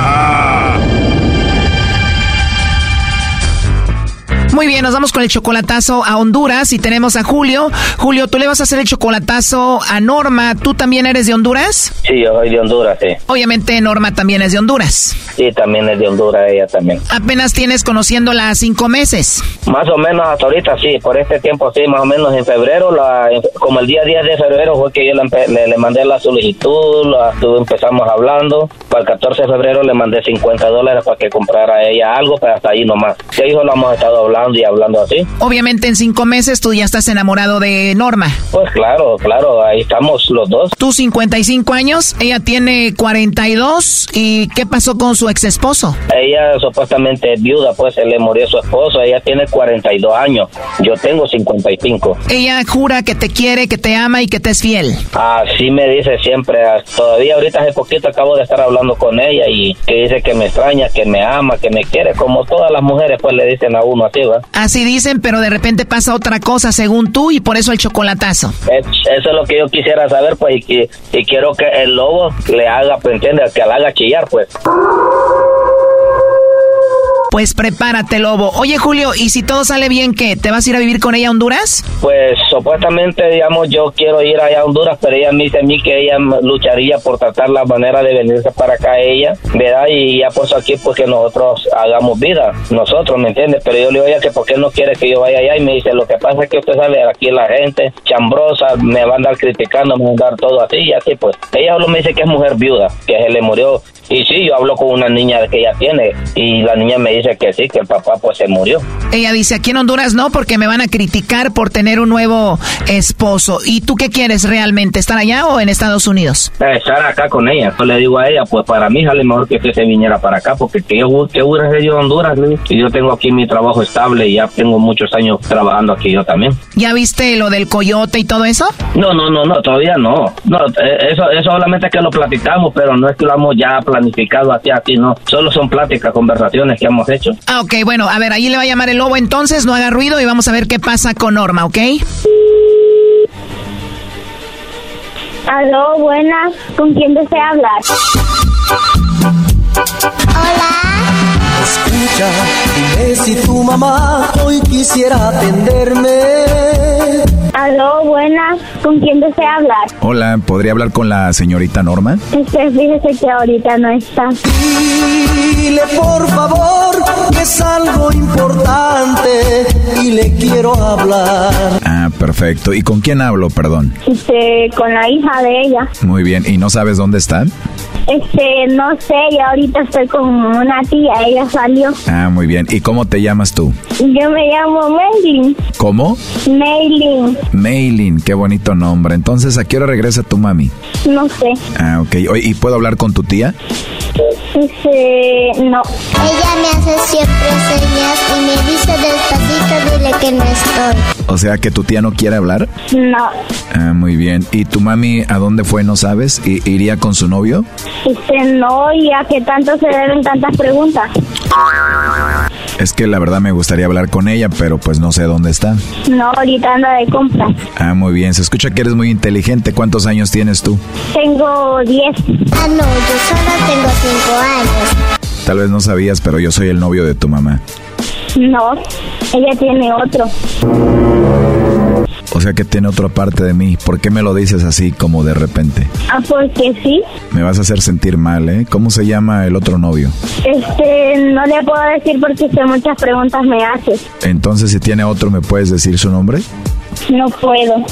Muy bien, nos vamos con el chocolatazo a Honduras y tenemos a Julio. Julio, tú le vas a hacer el chocolatazo a Norma. ¿Tú también eres de Honduras? Sí, yo soy de Honduras, sí. Obviamente Norma también es de Honduras. Sí, también es de Honduras ella también. Apenas tienes conociéndola cinco meses. Más o menos hasta ahorita, sí, por este tiempo, sí, más o menos en febrero, la, como el día 10 de febrero fue que yo le, le- le mandé la solicitud, la, empezamos hablando. Para el 14 de febrero le mandé 50 dólares para que comprara ella algo, pero hasta ahí nomás. ¿Qué hijo lo hemos estado hablando y hablando así? Obviamente en cinco meses tú ya estás enamorado de Norma. Pues claro, claro, ahí estamos los dos. Tú 55 años, ella tiene 42 y ¿qué pasó con su ex esposo? Ella supuestamente es viuda, pues se le murió su esposo, ella tiene 42 años, yo tengo 55. Ella jura que te quiere, que te ama y que te es fiel. Así me dice siempre, todavía ahorita hace poquito acabo de estar hablando con ella y que dice que me extraña, que me ama, que me quiere, como todas las mujeres pues le dicen a uno así, Así dicen, pero de repente pasa otra cosa según tú y por eso el chocolatazo. Es- Eso es lo que yo quisiera saber, pues, y, y quiero que el lobo le haga, pues, ¿entiendes? Que la haga chillar, pues. Pues prepárate, lobo. Oye, Julio, ¿y si todo sale bien, qué? ¿Te vas a ir a vivir con ella a Honduras? Pues supuestamente, digamos, yo quiero ir allá a Honduras, pero ella me dice a mí que ella lucharía por tratar la manera de venirse para acá ella, ¿verdad? Y ya puso aquí pues que nosotros hagamos vida, nosotros, ¿me entiendes? Pero yo le digo que por qué no quiere que yo vaya allá y me dice, lo que pasa es que usted sabe, aquí la gente chambrosa me va a andar criticando, me va a andar todo así y así, pues. Ella solo me dice que es mujer viuda, que se le murió. Y sí, yo hablo con una niña que ella tiene y la niña me dice que sí, que el papá pues se murió. Ella dice, aquí en Honduras no, porque me van a criticar por tener un nuevo esposo. ¿Y tú qué quieres realmente? ¿Estar allá o en Estados Unidos? Estar acá con ella. Yo le digo a ella, pues para mí sale mejor que usted se viniera para acá, porque que yo que hubiera a Honduras, digo, y yo tengo aquí mi trabajo estable y ya tengo muchos años trabajando aquí yo también. ¿Ya viste lo del coyote y todo eso? No, no, no, no, todavía no. No, eh, eso, eso solamente es que lo platicamos, pero no es que lo hemos ya planificado así, así, no. Solo son pláticas, conversaciones que hemos hecho. Ah, ok, bueno, a ver, ahí le va a llamar el lobo entonces, no haga ruido y vamos a ver qué pasa con Norma, ¿ok? Aló, buenas. ¿Con quién desea hablar? Escucha, dime si tu mamá hoy quisiera atenderme. Aló, buenas. ¿Con quién desea hablar? Hola, ¿podría hablar con la señorita Norma? Este, fíjese que ahorita no está. Dile por favor que es algo importante. y le quiero hablar. Ah, perfecto. ¿Y con quién hablo, perdón? Este, con la hija de ella. Muy bien. ¿Y no sabes dónde están? Este, no sé, y ahorita estoy con una tía, ella salió. Ah, muy bien. ¿Y cómo te llamas tú? Yo me llamo Maylin. ¿Cómo? Maylin. Maylin, qué bonito nombre. Entonces, ¿a qué hora regresa tu mami? No sé. Ah, ok. Oye, ¿Y puedo hablar con tu tía? Este, no. Ella me hace siempre señas y me dice despacito, dile que no estoy. O sea, que tu tía no quiere hablar. No. Ah, muy bien. ¿Y tu mami a dónde fue, no sabes? ¿I- ¿Iría con su novio? Este, no, y a qué tanto se deben tantas preguntas. Es que la verdad me gustaría hablar con ella, pero pues no sé dónde está. No, ahorita anda de compra. Ah, muy bien. Se escucha que eres muy inteligente. ¿Cuántos años tienes tú? Tengo 10. Ah, no, yo solo tengo 5 años. Tal vez no sabías, pero yo soy el novio de tu mamá. No, ella tiene otro. O sea que tiene otra parte de mí. ¿Por qué me lo dices así como de repente? Ah, porque sí. Me vas a hacer sentir mal, ¿eh? ¿Cómo se llama el otro novio? Este, no le puedo decir porque usted muchas preguntas me hace. Entonces, si tiene otro, ¿me puedes decir su nombre? No puedo.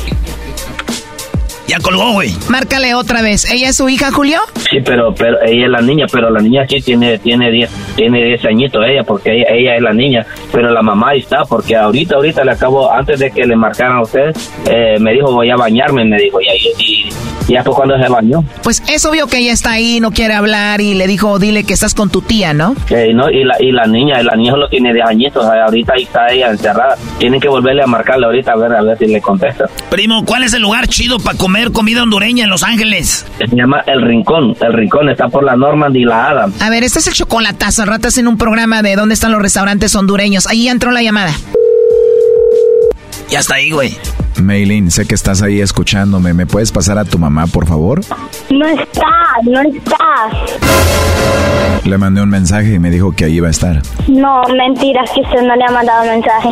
Ya colgó, güey. Márcale otra vez. ¿Ella es su hija, Julio? Sí, pero pero ella es la niña, pero la niña sí tiene tiene 10 tiene 10 añitos ella porque ella, ella es la niña, pero la mamá ahí está porque ahorita ahorita le acabo antes de que le marcaran a usted eh, me dijo voy a bañarme, me dijo y, y, y ya fue cuando se bañó. Pues es obvio que ella está ahí, no quiere hablar y le dijo, dile que estás con tu tía, ¿no? Eh, no, y la y la niña, la niña solo tiene 10 añitos, eh, ahorita ahí está ella encerrada. Tienen que volverle a marcarle ahorita a ver a ver si le contesta. Primo, ¿cuál es el lugar chido para comer comida hondureña en Los Ángeles? Se llama El Rincón, El Rincón está por la Norman y la Adam. A ver, este es el chocolatazo. Rato en un programa de dónde están los restaurantes hondureños. Ahí entró la llamada. Ya está ahí, güey. Maylin, sé que estás ahí escuchándome. ¿Me puedes pasar a tu mamá, por favor? No está, no está. Le mandé un mensaje y me dijo que ahí iba a estar. No, mentiras que usted no le ha mandado mensaje.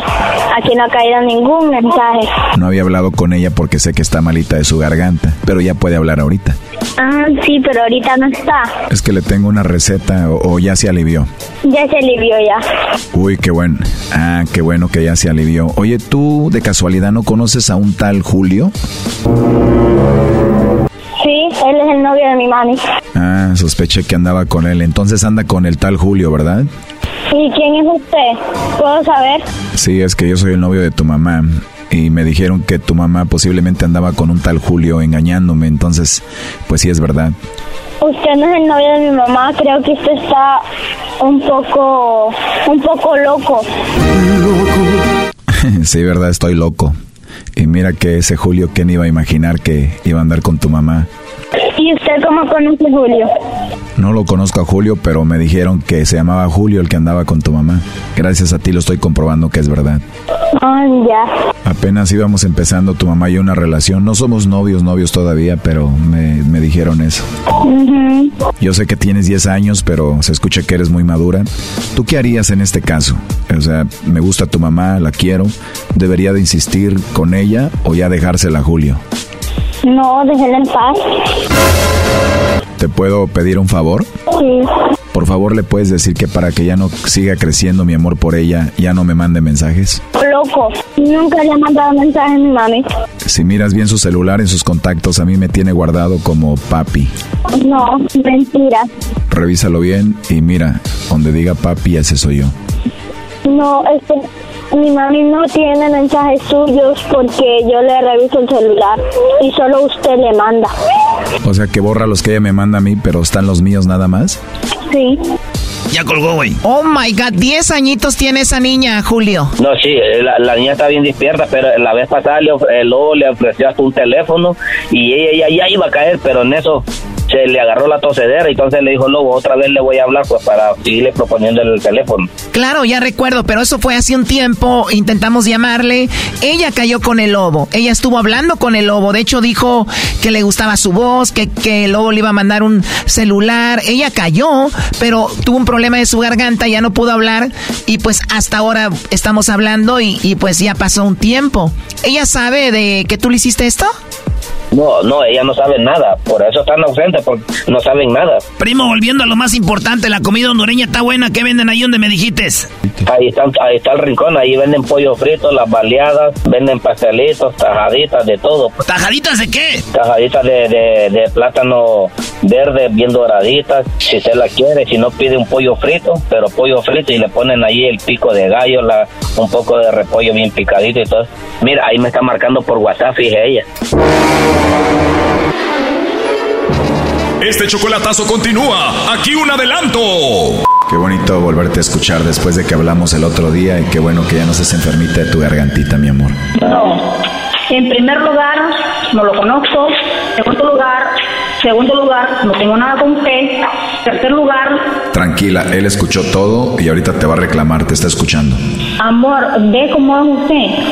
Aquí no ha caído ningún mensaje. No había hablado con ella porque sé que está malita de su garganta, pero ya puede hablar ahorita. Ah, sí, pero ahorita no está. Es que le tengo una receta o, o ya se alivió. Ya se alivió ya. Uy, qué bueno. Ah, qué bueno que ya se alivió. Oye, ¿tú de casualidad no conoces a un tal Julio? Sí, él es el novio de mi mami. Ah, sospeché que andaba con él. Entonces anda con el tal Julio, ¿verdad? ¿Y quién es usted? ¿Puedo saber? Sí, es que yo soy el novio de tu mamá. Y me dijeron que tu mamá posiblemente andaba con un tal Julio engañándome. Entonces, pues sí es verdad. Usted no es el novio de mi mamá. Creo que usted está un poco, un poco loco. sí, verdad, estoy loco. Y mira que ese Julio, ¿quién iba a imaginar que iba a andar con tu mamá? ¿Y usted cómo conoce a Julio? No lo conozco a Julio, pero me dijeron que se llamaba Julio el que andaba con tu mamá. Gracias a ti lo estoy comprobando que es verdad. Ah, ya. Apenas íbamos empezando tu mamá y yo una relación. No somos novios, novios todavía, pero me, me dijeron eso. Ujú. Yo sé que tienes 10 años, pero se escucha que eres muy madura. ¿Tú qué harías en este caso? O sea, me gusta tu mamá, la quiero. ¿Debería de insistir con ella o ya dejársela a Julio? No, déjela en paz. ¿Te puedo pedir un favor? Sí. Por favor, le puedes decir que para que ya no siga creciendo mi amor por ella, ya no me mande mensajes. Loco. Nunca le ha mandado mensaje a mi mami. Si miras bien su celular en sus contactos, a mí me tiene guardado como papi. No, mentira. Revísalo bien y mira, donde diga papi, ese soy yo. No, este, mi mami no tiene mensajes suyos porque yo le reviso el celular y solo usted le manda. O sea que borra los que ella me manda a mí, pero están los míos nada más. Sí. Ya colgó, güey. Oh my God, 10 añitos tiene esa niña, Julio. No, sí, eh, la, la niña está bien despierta, pero la vez pasada le, of- el lobo le ofreció hasta un teléfono y ella ya, ya iba a caer, pero en eso le agarró la tosedera y entonces le dijo Lobo, otra vez le voy a hablar pues para seguirle proponiendo el teléfono. Claro, ya recuerdo, pero eso fue hace un tiempo. Intentamos llamarle. Ella cayó con el lobo. Ella estuvo hablando con el lobo. De hecho, dijo que le gustaba su voz, que, que el lobo le iba a mandar un celular. Ella cayó, pero tuvo un problema de su garganta, ya no pudo hablar. Y pues hasta ahora estamos hablando y, y pues ya pasó un tiempo. ¿Ella sabe de que tú le hiciste esto? No, no, ella no sabe nada. Por eso están ausentes, porque no saben nada. Primo, volviendo a lo más importante, la comida hondureña está buena. ¿Qué venden ahí donde me dijiste? Ahí está, ahí está el rincón, ahí venden pollo frito, las baleadas, venden pastelitos, tajaditas, de todo. ¿Tajaditas de qué? Tajaditas de, de, de plátano verde, bien doraditas, si se la quiere, si no pide un pollo frito, pero pollo frito y le ponen ahí el pico de gallo, la, un poco de repollo bien picadito y todo. Mira, ahí me está marcando por WhatsApp, fíjese ella. Este chocolatazo continúa. Aquí un adelanto. Qué bonito volverte a escuchar después de que hablamos el otro día y qué bueno que ya no seas enfermita de tu gargantita, mi amor. No. En primer lugar, no lo conozco. Segundo lugar, segundo lugar, no tengo nada con usted. Tercer lugar, Tranquila, él escuchó todo y ahorita te va a reclamar, te está escuchando. amor, ve cómo es usted.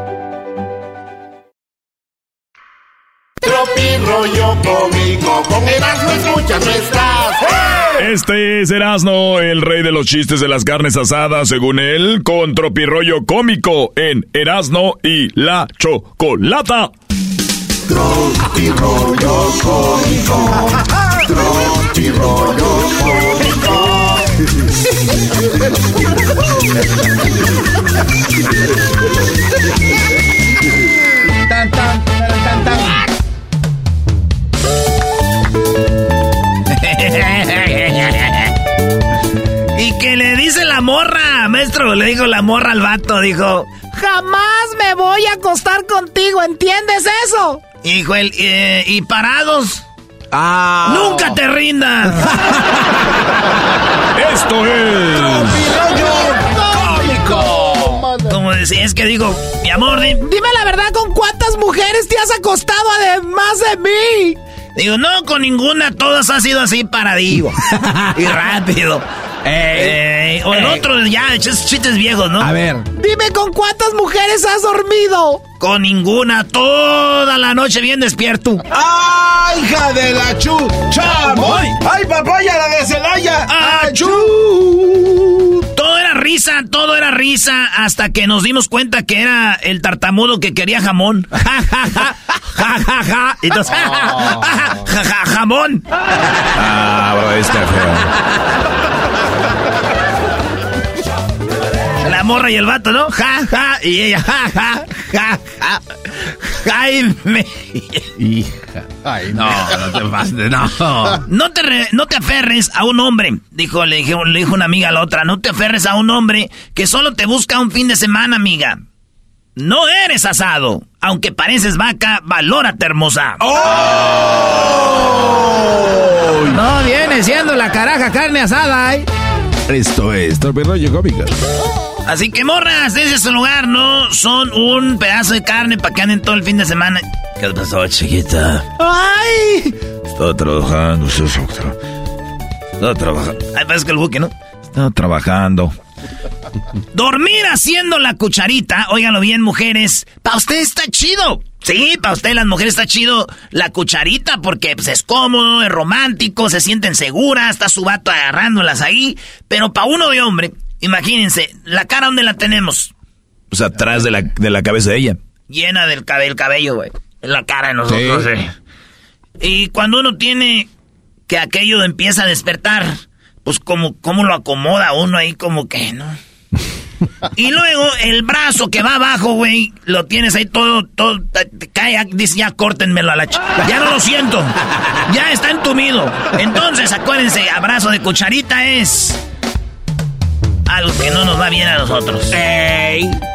Rollo cómico, con Erasmo escuchas no estás. Este es Erasno, el rey de los chistes de las carnes asadas, según él, con tropirollo cómico en Erasno y la chocolata. Tropi rollo cómico, tropi rollo cómico. Le dijo la morra al vato, dijo, Jamás me voy a acostar contigo, ¿entiendes eso? hijo, el, eh, y parados, Ah. nunca te rindas. Esto es. Como decía, es que digo, mi amor, di- Dime la verdad, ¿con cuántas mujeres te has acostado además de mí? Digo, no, con ninguna, todas ha sido así paradillo. y rápido. Eh, o el otro, ya, esos chistes viejos, ¿no? A ver. Dime con cuántas mujeres has dormido. Con ninguna, toda la noche bien despierto. ¡Ay, hija de la chu! ¡Chamoy! ¡Ay, papaya, la de Celaya! ¡Achú! Todo era risa, todo era risa, hasta que nos dimos cuenta que era el tartamudo que quería jamón. Ja, ja, ja, ja, ja, ja. Entonces, ja, ja, ja, ja, jamón. Ah, bro, está feo. La morra y el vato, ¿no? Ja, ja, y ella, ja, ja, ja, ja. Jaime. Hija. Ay, No, no te pases, no. No te, re- no te aferres a un hombre, dijo, le, dijo, le dijo una amiga a la otra, no te aferres a un hombre que solo te busca un fin de semana, amiga. No eres asado. Aunque pareces vaca, valórate, hermosa. No viene siendo la caraja carne asada, ¿eh? Esto es Tropirollo Cómico. Así que morras, desde su lugar, no son un pedazo de carne para que anden todo el fin de semana. ¿Qué pasó, chiquita? ¡Ay! Estaba trabajando. Estaba trabajando. Ay, parece que el buque, ¿no? Estaba trabajando. Dormir haciendo la cucharita, óiganlo bien, mujeres, para usted está chido. Sí, para usted las mujeres está chido la cucharita porque pues, es cómodo, es romántico, se sienten seguras, está su vato agarrándolas ahí. Pero para uno de hombre, Imagínense, la cara donde la tenemos. Pues atrás de la, de la cabeza de ella. Llena del cabello, cabello, güey. En la cara de nosotros, Sí. eh. Y cuando uno tiene que aquello empieza a despertar, pues como, como lo acomoda uno ahí como que, ¿no? Y luego el brazo que va abajo, güey, lo tienes ahí todo, todo, te- te cae, dice, ya córtenmelo a la ch... Ya no lo siento, ya está entumido. Entonces, acuérdense, abrazo de cucharita es algo que no nos va bien a nosotros.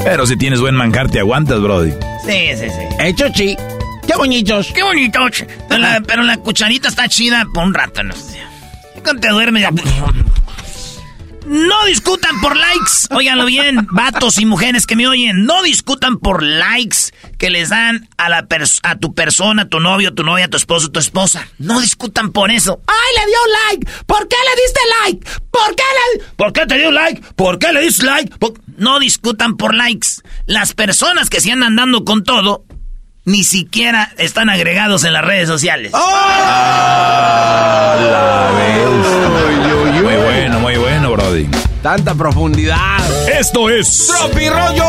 Pero si tienes buen manjar, te aguantas, Brody. Sí, sí, sí. Hecho, chi. Qué bonitos. Qué bonitos. Pero la, pero la cucharita está chida por un rato, no sé. Cuando te duermes ya... No discutan por likes. Óiganlo bien, vatos y mujeres que me oyen. No discutan por likes que les dan a, la a tu persona, a tu novio, tu novia, tu esposo, tu esposa. No discutan por eso. ¡Ay, le dio like! ¿Por qué le diste like? ¿Por qué le... ¿Por qué te dio like? ¿Por qué le diste like? Por- No discutan por likes. Las personas que se andan dando con todo ni siquiera están agregados en las redes sociales. Muy bueno, muy bueno, Brody. Tanta profundidad. Esto es Tropirollo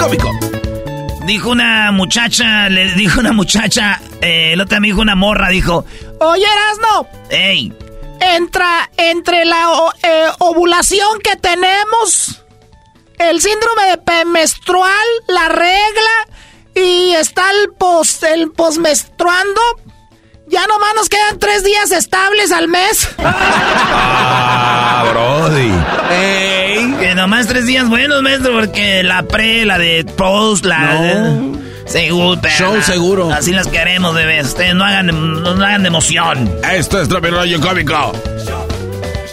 cómico. Dijo una muchacha, le dijo una muchacha, eh, el otro me dijo una morra, dijo, Oye, Erasno, ey, Entra entre la o- eh, ovulación que tenemos, el síndrome de premenstrual, la regla y está el post, el posmenstruando. Ya nomás nos quedan tres días estables al mes. Ah, Brody. ey, que nomás tres días buenos, maestro, porque la pre, la de post, la... No. Seguro, pero Show seguro. Así las queremos, bebés. Ustedes no hagan, no hagan de emoción. Esto es Tropirollo Cómico.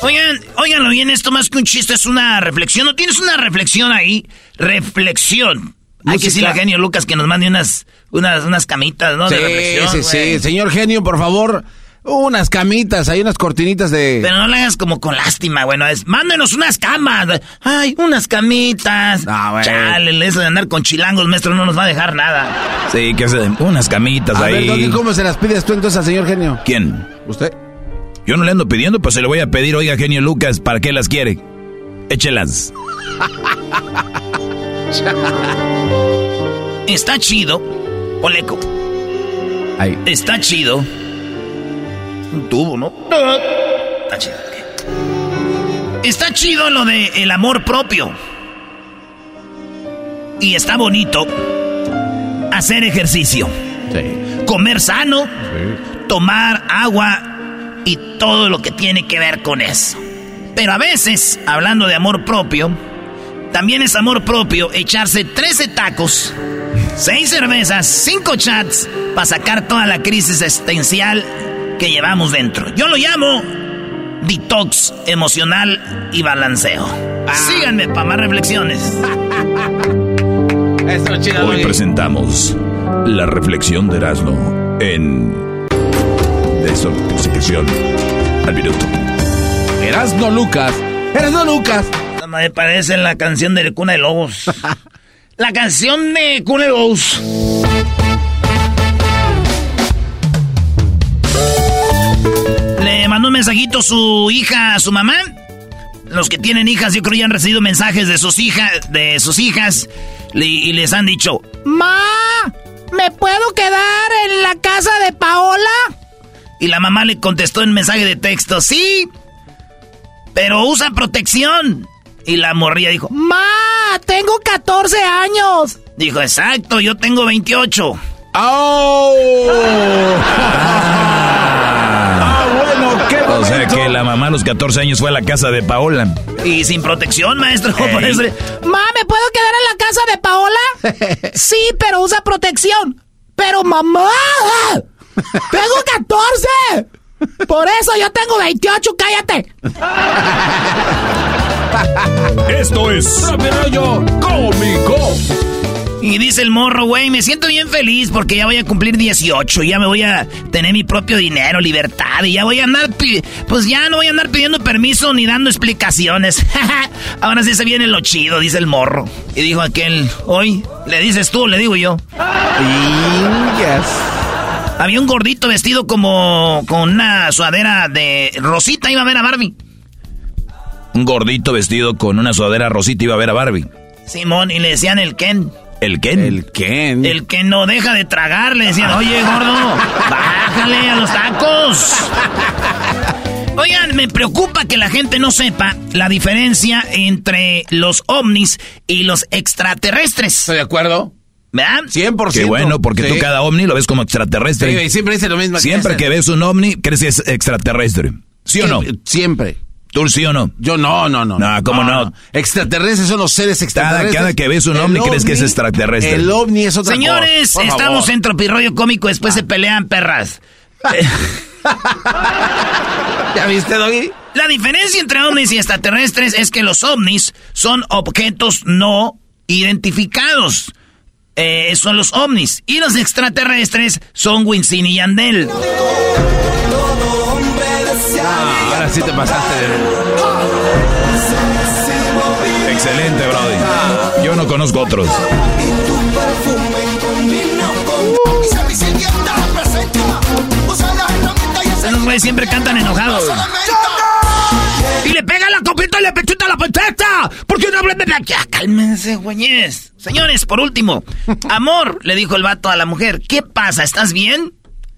Oigan, óiganlo bien, esto más que un chiste es una reflexión. ¿No tienes una reflexión ahí? Reflexión. Hay que decirle a Genio Lucas que nos mande unas, unas, unas camitas, ¿no? Sí, de reflexión. sí, sí. Señor genio, por favor, unas camitas, hay unas cortinitas de... Pero no lo hagas como con lástima, güey. no es, mándenos unas camas. Ay, unas camitas. Ah, güey. Chale, eso de andar con chilangos, maestro, no nos va a dejar nada. Sí, que se unas camitas A ver, ahí. Doggy, ¿cómo se las pides tú entonces al señor genio? ¿Quién? ¿Usted? Yo no le ando pidiendo, pues se le voy a pedir, oiga, genio Lucas, ¿para qué las quiere? Échelas. Está chido. Oleco. Ahí. Está chido. Un tubo, ¿no? Está chido. Está chido lo de el amor propio. Y está bonito hacer ejercicio. Comer sano. Tomar agua. Y todo lo que tiene que ver con eso. Pero a veces, hablando de amor propio, también es amor propio echarse 13 tacos, 6 cervezas, 5 chats para sacar toda la crisis existencial que llevamos dentro. Yo lo llamo detox emocional y balanceo. Síganme para más reflexiones. Eso, chido, Hoy presentamos la reflexión de Erasmo en Desintoxicación al minuto. Erasno Lucas. Erasno Lucas. Me parece la canción de Cuna de Lobos. la canción de Cuna de Lobos. Le mandó un mensajito su hija a su mamá. Los que tienen hijas, yo creo ya han recibido mensajes de sus hijas, de sus hijas, y les han dicho, Ma, ¿me puedo quedar en la casa de Paola? y la mamá le contestó en mensaje de texto, sí, pero usa protección. Y la morría dijo, Ma, tengo 14 años. dijo, exacto, yo tengo 28. ¡Oh! Ah, bueno, qué O sea que la mamá a los 14 años fue a la casa de Paola. Y sin protección, maestro. Ey. Por eso- Ma, ¿me puedo quedar en la casa de Paola? Sí, pero usa protección. Pero mamá, tengo 14. Por eso yo tengo 28, cállate. Esto es Tropirollo cómico. Y dice el morro, güey, me siento bien feliz porque ya voy a cumplir 18, ya me voy a tener mi propio dinero, libertad, y ya voy a andar, pi- pues ya no voy a andar pidiendo permiso ni dando explicaciones. Ahora sí se viene lo chido, dice el morro. Y dijo aquel, hoy, le dices tú, le digo yo. Había un gordito vestido como con una sudadera de Rosita, iba a ver a Barbie. Un gordito vestido con una sudadera rosita iba a ver a Barbie. Simón, y le decían el Ken. ¿El Ken? El Ken. El que no deja de tragar, le decían, oye, gordo, bájale a los tacos. Oigan, me preocupa que la gente no sepa la diferencia entre los ovnis y los extraterrestres. ¿Estoy de acuerdo? ¿Verdad? 100%. Qué bueno, porque tú cada ovni lo ves como extraterrestre. Sí, y siempre dice lo mismo. Siempre que ves un ovni, crees que es extraterrestre. ¿Sí o no? Siempre. ¿Tú sí o no? Yo no, no, no. No, ¿cómo no? Extraterrestres son los seres extraterrestres. cada que ves un El ovni, crees que es extraterrestre. El ovni es otra Señores, cosa. Por estamos favor. en Tropirroyo Cómico, después se pelean perras. ¿Ya viste, Doggy? La diferencia entre ovnis y extraterrestres es que los ovnis son objetos no identificados. Eh, son los ovnis. Y los extraterrestres son Winston y Yandel. Ah, ahora sí te pasaste de... Excelente, Brody. Yo no conozco otros. Esos güeyes siempre cantan enojados. Y le pega la copita y le pechita la patata. ¿Por qué no hablan de Ya, cálmense, güeyes. Señores, por último, amor, le dijo el vato a la mujer, ¿qué pasa? ¿Estás bien?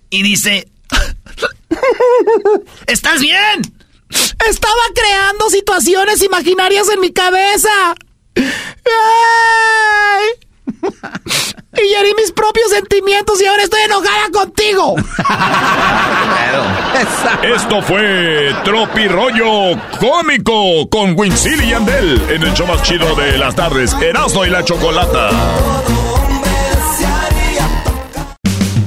Y dice, ¿estás bien? Estaba creando situaciones imaginarias en mi cabeza. Y herí mis propios sentimientos y ahora estoy enojada contigo. Esto fue Tropirollo Cómico con Winsily y Andel en el show más chido de las tardes, Erasmo y la Chocolata.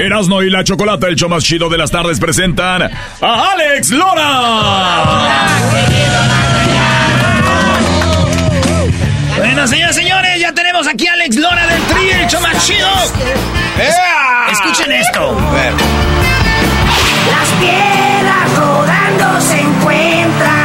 Erasmo y la Chocolata, el show más chido de las tardes, presentan a Alex Lora. Bueno, señores, señores, ya tenemos aquí a Alex Lora del Tri, el show más chido. Es- Escuchen esto. Las piedras rodando se encuentran.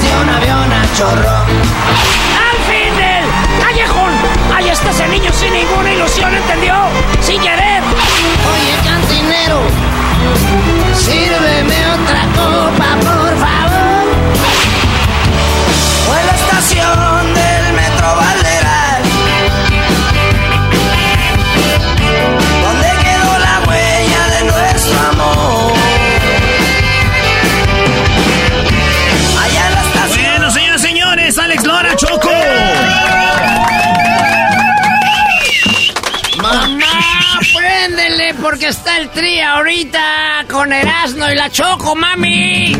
Desde un avión a chorro. Al fin del callejón, ahí está ese niño sin ninguna ilusión, ¿entendió? Sin querer. Oye, cantinero, porque está el tri ahorita con Erasmo y la Choco, mami.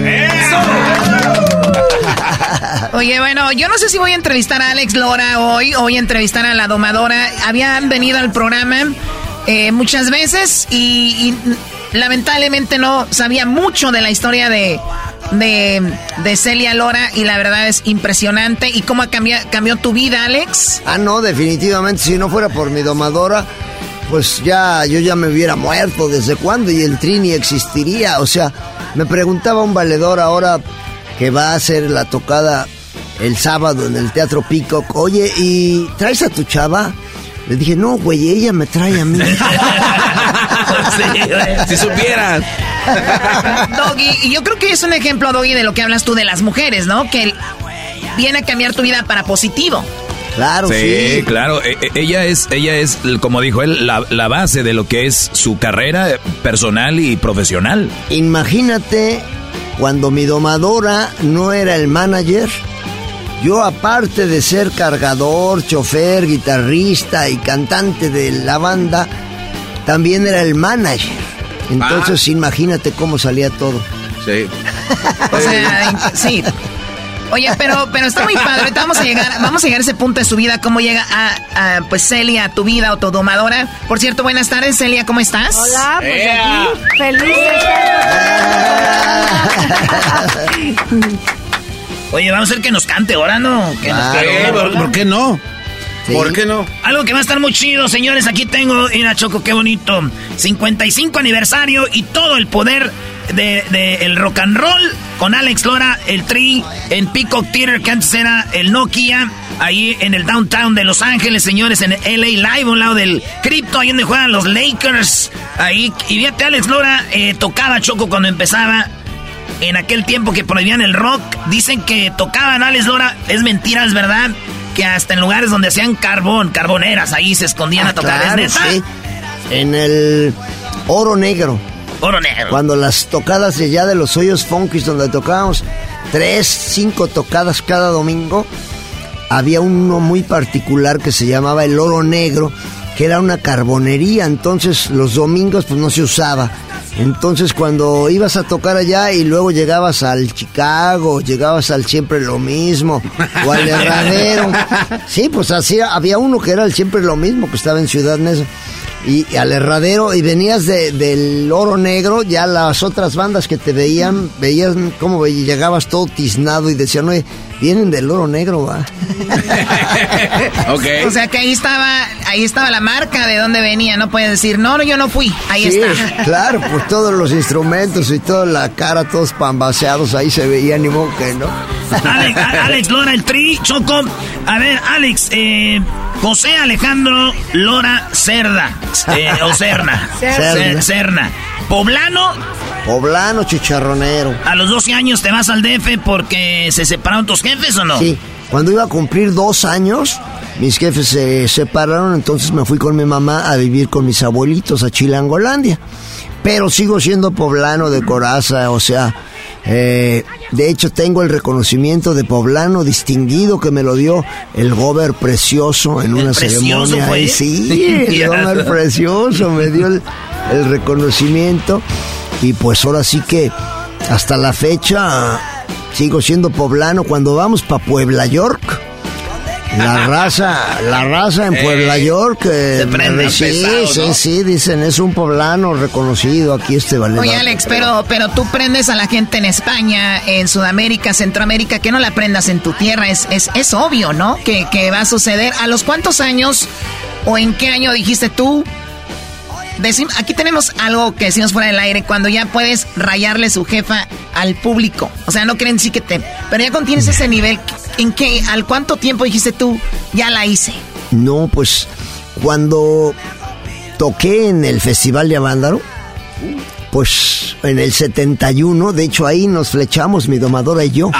Oye, bueno, yo no sé si voy a entrevistar a Alex Lora hoy o voy a entrevistar a la domadora. Habían venido al programa eh, muchas veces y, y lamentablemente no sabía mucho de la historia de, de, de Celia Lora y la verdad es impresionante. ¿Y cómo ha cambiado, cambió tu vida, Alex? Ah, no, definitivamente, si no fuera por mi domadora, pues ya yo ya me hubiera muerto desde cuándo y el Trini existiría. O sea, me preguntaba un valedor ahora que va a hacer la tocada el sábado en el Teatro Peacock. Oye, ¿y traes a tu chava? Le dije, no, güey, ella me trae a mí. Si supieras. Doggy, y yo creo que es un ejemplo, Doggy, de lo que hablas tú de las mujeres, ¿no? Que viene a cambiar tu vida para positivo. Claro, sí, claro. E- e- ella es, ella es, como dijo él, la, la base de lo que es su carrera personal y profesional. Imagínate cuando mi domadora no era el manager. Yo aparte de ser cargador, chofer, guitarrista y cantante de la banda, también era el manager. Entonces, imagínate cómo salía todo. Sí. O sea, sí. Oye, pero, pero está muy padre. Ahorita vamos a llegar, vamos a llegar a ese punto de su vida, cómo llega a, a, pues Celia, a tu vida o tu domadora. Por cierto, buenas tardes, Celia, ¿cómo estás? Hola, pues aquí, feliz de Oye, vamos a hacer que nos cante ahora, ¿no? Que nos Claro, cante. ¿por- por qué no? ¿Por qué no? Algo que va a estar muy chido, señores. Aquí tengo, mira, Choco, qué bonito. 55 aniversario y todo el poder de, de el rock and roll con Alex Lora, el Tri, en Peacock Theater, que antes era el Nokia, ahí en el downtown de Los Ángeles, señores, en LA Live, un lado del Crypto, ahí donde juegan los Lakers. Ahí, y fíjate, Alex Lora eh, tocaba Choco cuando empezaba. En aquel tiempo que prohibían el rock, dicen que tocaban Alex Lora, es mentira, es verdad, que hasta en lugares donde hacían carbón, carboneras, ahí se escondían a tocar. Claro, ¿Es neta? sí. En el Oro Negro. Oro Negro. Cuando las tocadas de ya de los hoyos funkis donde tocábamos tres, cinco tocadas cada domingo, había uno muy particular que se llamaba el Oro Negro, que era una carbonería, entonces los domingos pues no se usaba. Entonces cuando ibas a tocar allá y luego llegabas al Chicago, llegabas al siempre lo mismo, o al herradero. Sí, pues así había uno que era el siempre lo mismo, que estaba en Ciudad Neza. Y, y al herradero, y venías de- del oro negro, ya las otras bandas que te veían, veían cómo ve- llegabas todo tiznado y decían, oye, vienen del oro negro, va. O sea que ahí estaba, ahí estaba la marca de dónde venía, no puedes decir, no, no, yo no fui, ahí Sí, está. Claro, pues todos los instrumentos y toda la cara, todos pambaseados, ahí se veía, ni modo que no. Alex, Alex Lora, el Tri, Choco. A ver, Alex, eh, José Alejandro Lora Cerda. eh, o Cerna. Cerna. Ce- Cerna. Poblano. Poblano chicharronero. A los 12 años te vas al DF porque se separaron tus jefes o no? Sí, cuando iba a cumplir dos años, mis jefes se separaron, entonces me fui con mi mamá a vivir con mis abuelitos a Chilangolandia. Pero sigo siendo poblano de coraza, o sea, eh, de hecho tengo el reconocimiento de poblano distinguido que me lo dio el gober precioso en una ceremonia. fue? Sí, el gober precioso me dio el, el reconocimiento y pues ahora sí que hasta la fecha sigo siendo poblano cuando vamos para Puebla York. La raza, la raza en Puebla Eh, York. eh, se sí, pesado, sí, ¿no? sí, dicen, es un poblano reconocido aquí este vale. Oye, Alex, pero, pero tú prendes a la gente en España, en Sudamérica, Centroamérica, que no la prendas en tu tierra. Es, es, es obvio, ¿no? Que, que va a suceder. ¿A los cuántos años o en qué año dijiste tú? Decim- aquí tenemos algo que decimos fuera del aire, cuando ya puedes rayarle su jefa al público. O sea, no creen sí que te... Pero ya cuando tienes ese nivel, ¿en qué? ¿Al cuánto tiempo dijiste tú? Ya la hice. No, pues cuando toqué en el Festival de Avándaro, pues en el 71, de hecho ahí nos flechamos mi domadora y yo.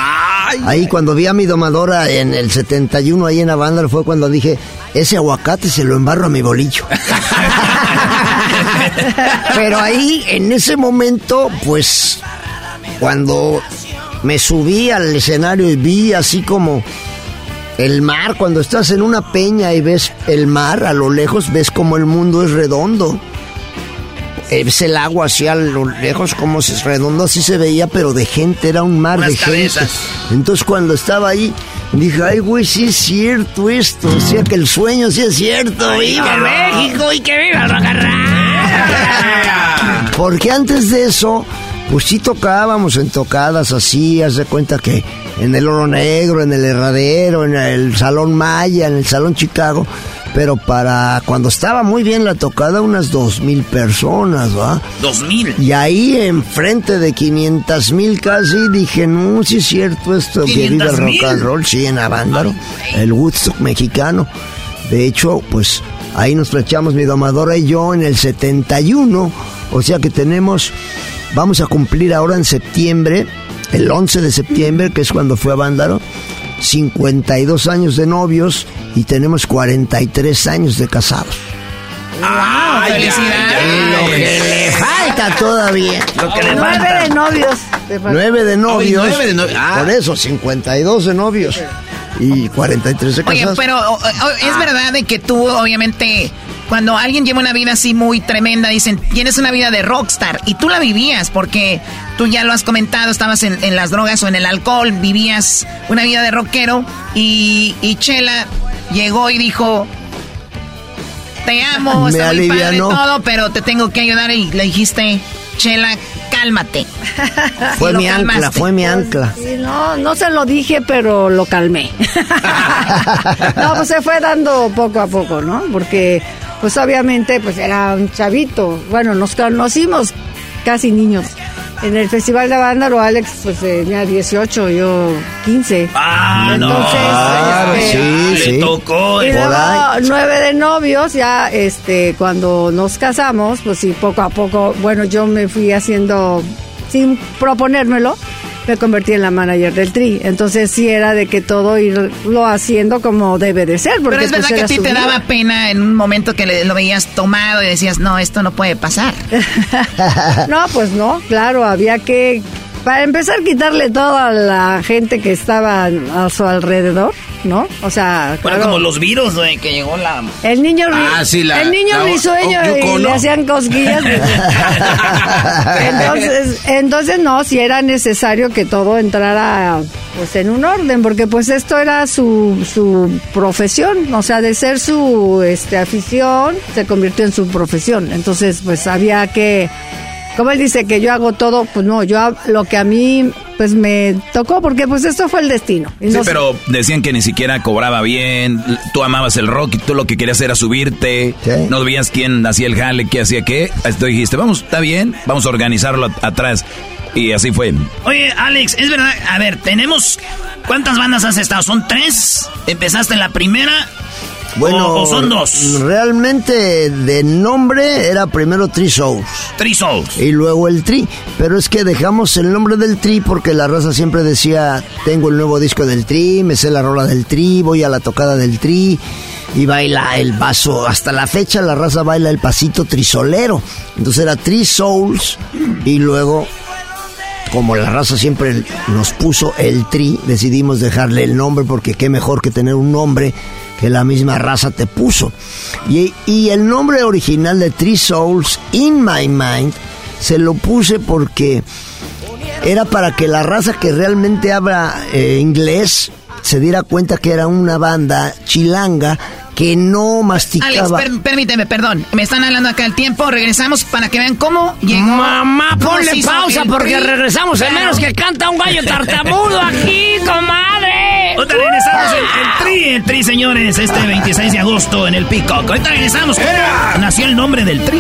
Ahí cuando vi a mi domadora en el 71 ahí en Avándaro fue cuando dije, ese aguacate se lo embarro a mi bolillo. Pero ahí, en ese momento, pues, cuando me subí al escenario y vi así como el mar, cuando estás en una peña y ves el mar a lo lejos, ves como el mundo es redondo. Eh, Ves el agua así a lo lejos, como si es redondo, así se veía, pero de gente, era un mar Unas de cabezas. gente. Entonces cuando estaba ahí, dije, ay, güey, sí es cierto esto, o sea que el sueño sí es cierto. ¡Viva México y que viva roll! Porque antes de eso, pues sí tocábamos en tocadas así, haz de cuenta que en el Oro Negro, en el Herradero, en el Salón Maya, en el Salón Chicago, pero para cuando estaba muy bien la tocada, unas dos mil personas, ¿va? Dos mil. Y ahí enfrente de 500 mil casi dije, no, sí es cierto esto, que viva el 500,000. rock and roll, sí, en Avándaro, el Woodstock mexicano. De hecho, pues ahí nos flechamos mi domadora y yo en el 71, o sea que tenemos, vamos a cumplir ahora en septiembre, el 11 de septiembre, que es cuando fue a Avándaro, 52 años de novios y tenemos 43 años de casados. ¡Wow! ¡Felicidades! Lo que le falta todavía. Lo que le Nueve falta. de novios. Nueve de novios. nueve de novios. Ah. Por eso, 52 de novios. Y 43 de Oye, pero o- o- es verdad de que tú, obviamente, cuando alguien lleva una vida así muy tremenda, dicen, tienes una vida de rockstar. Y tú la vivías porque tú ya lo has comentado, estabas en, en las drogas o en el alcohol, vivías una vida de rockero. Y, y Chela llegó y dijo, te amo, Me está muy padre todo, pero te tengo que ayudar. Y le dijiste, Chela, cálmate. Fue mi ancla, fue mi ancla. Sí, no, no se lo dije, pero lo calmé. no, pues se fue dando poco a poco, ¿no? Porque, pues obviamente, pues era un chavito. Bueno, nos conocimos casi niños. En el Festival de Vándalo, Alex, pues tenía 18, yo 15. Ah, no. Entonces, Claro, este, sí, Le sí. tocó. y eh. luego, nueve de novios, ya este, cuando nos casamos, pues sí, poco a poco, bueno, yo me fui haciendo, sin proponérmelo, me convertí en la manager del Tri. Entonces sí era de que todo irlo haciendo como debe de ser. Porque Pero es pues, verdad que a ti te vida. daba pena en un momento que le- lo veías tomado y decías, no, esto no puede pasar. no, pues no, claro, había que, para empezar, quitarle toda la gente que estaba a su alrededor, ¿no? O sea, Fueron claro, como los virus, güey, que llegó la. el niño, Ah, sí, la- el niño la- risueño oh, Yuko, y le hacían cosquillas. entonces, entonces no, si era necesario que todo entrara pues en un orden, porque pues esto era su, su profesión, o sea, de ser su este afición, se convirtió en su profesión. Entonces, pues había que como él dice que yo hago todo, pues no, yo lo que a mí pues me tocó porque pues esto fue el destino. Sí, no sé- pero decían que ni siquiera cobraba bien, tú amabas el rock y tú lo que querías era subirte, no veías quién hacía el jale, qué hacía qué, Entonces dijiste, vamos, está bien, vamos a organizarlo at- atrás. Y así fue. Oye, Alex, es verdad. A ver, tenemos. ¿Cuántas bandas has estado? ¿Son tres? ¿Empezaste en la primera? Bueno, ¿O, o son dos? Realmente de nombre era primero Tree Souls. Tree Souls. Y luego el Tri. Pero es que dejamos el nombre del Tri porque la raza siempre decía, tengo el nuevo disco del Tri, me sé la rola del Tri, voy a la tocada del Tri. Y baila el vaso. Hasta la fecha la raza baila el pasito trisolero. Entonces era Tree Souls. Y luego como la raza siempre nos puso el tri, decidimos dejarle el nombre porque qué mejor que tener un nombre que la misma raza te puso. Y, y el nombre original de Three Souls, In My Mind, se lo puse porque era para que la raza que realmente habla eh, inglés se diera cuenta que era una banda chilanga que no Alex, masticaba. per- permíteme, perdón. Me están hablando acá el tiempo. Regresamos para que vean cómo llegó. Mamá, ponle pausa porque tri. regresamos en Claro. menos que canta un gallo tartamudo aquí, comadre. Ahorita regresamos el, el Tri, el Tri, señores, este 26 de agosto en el Peacock. Ahorita regresamos. ¿Cómo nació el nombre del Tri?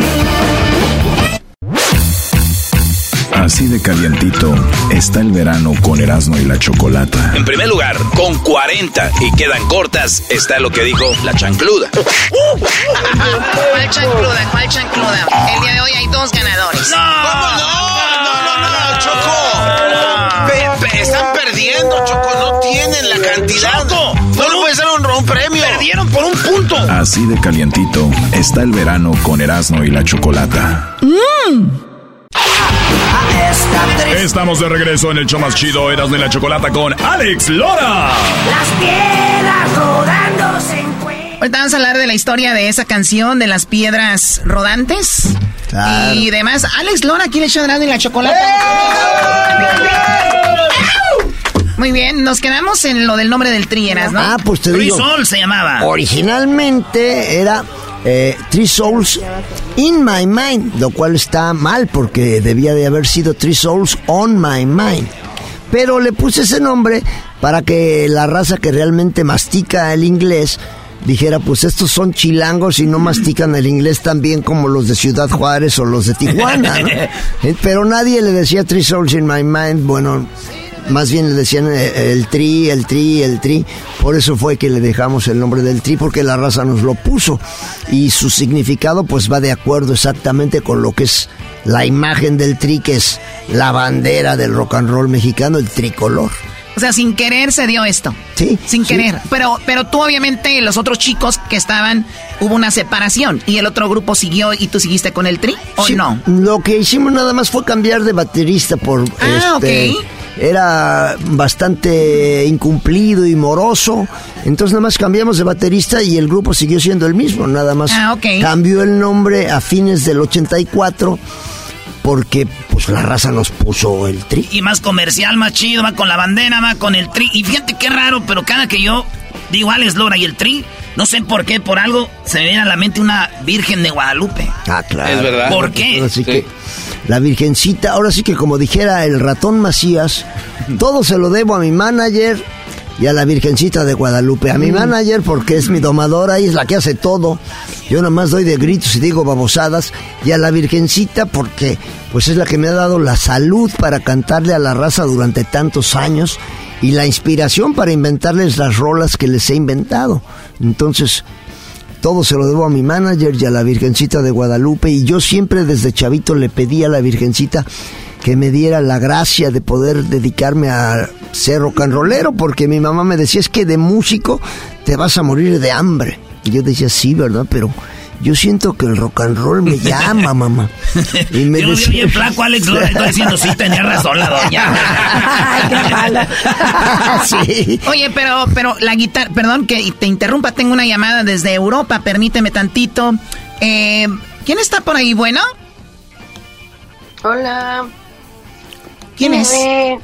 Así de calientito está el verano con Erasmo y la Chocolata. En primer lugar, con 40 y quedan cortas, está lo que dijo la chancluda. ¿Cuál chancluda? ¿Cuál chancluda? El día de hoy hay dos ganadores. ¿Cómo no? No, no, no, Choco. Pe- pe- están perdiendo, Choco. No tienen la cantidad. Choco, no le puedes dar un, un premio. Perdieron por un punto. Así de calientito está el verano con Erasmo y la Chocolata. Estamos de regreso en el show más chido, Eras de la Chocolata con Alex Lora. Las piedras rodando se encuentran. Ahorita vamos a hablar de la historia de esa canción de las piedras rodantes. Claro. Y demás. Alex Lora, aquí le echó grande la chocolate. Muy bien, nos quedamos en lo del nombre del Trieras, ¿no? Ah, pues te digo. Sol se llamaba. Originalmente era eh, Three Souls in My Mind, lo cual está mal porque debía de haber sido Three Souls on My Mind. Pero le puse ese nombre para que la raza que realmente mastica el inglés dijera, pues estos son chilangos y no mastican el inglés tan bien como los de Ciudad Juárez o los de Tijuana, ¿no? Eh, Pero nadie le decía Three Souls in My Mind, bueno, más bien le decían eh, el tri, el tri, el tri. Por eso fue que le dejamos el nombre del tri, porque la raza nos lo puso. Y su significado pues va de acuerdo exactamente con lo que es la imagen del tri, que es la bandera del rock and roll mexicano, el tricolor. O sea, sin querer se dio esto. Sí. Sin sí. querer. Pero, pero tú, obviamente, los otros chicos que estaban, hubo una separación. ¿Y el otro grupo siguió y tú seguiste con el tri? ¿O Sí, no? Lo que hicimos nada más fue cambiar de baterista por Ah, este, ok. Era bastante incumplido y moroso. Entonces nada más cambiamos de baterista y el grupo siguió siendo el mismo. Nada más Ah, ok. cambió el nombre a fines del 84 porque pues la raza nos puso el tri. Y más comercial, más chido, va con la bandera, va con el tri. Y fíjate qué raro, pero cada que yo digo Alex Lora y el tri, no sé por qué, por algo se me viene a la mente una Virgen de Guadalupe. Ah, claro. Es verdad. ¿Por qué? Ahora sí que la Virgencita, ahora sí que como dijera el ratón Macías, todo se lo debo a mi manager y a la Virgencita de Guadalupe. A mi manager porque es mi domadora y es la que hace todo. Yo nada más doy de gritos y digo babosadas. Y a la Virgencita porque pues es la que me ha dado la salud para cantarle a la raza durante tantos años y la inspiración para inventarles las rolas que les he inventado. Entonces, todo se lo debo a mi manager y a la Virgencita de Guadalupe y yo siempre desde chavito le pedí a la Virgencita que me diera la gracia de poder dedicarme a ser rock and rollero porque mi mamá me decía es que de músico te vas a morir de hambre. Y yo decía sí, ¿verdad? Pero yo siento que el rock and roll me llama, mamá. Y me Yo lo vi decía- bien flaco, Alex Lora, estoy diciendo, sí, tenía razón la doña. sí. Oye, pero, pero la guitarra, perdón que te interrumpa, tengo una llamada desde Europa, permíteme tantito. Eh, ¿Quién está por ahí, bueno? Hola. ¿Quién es?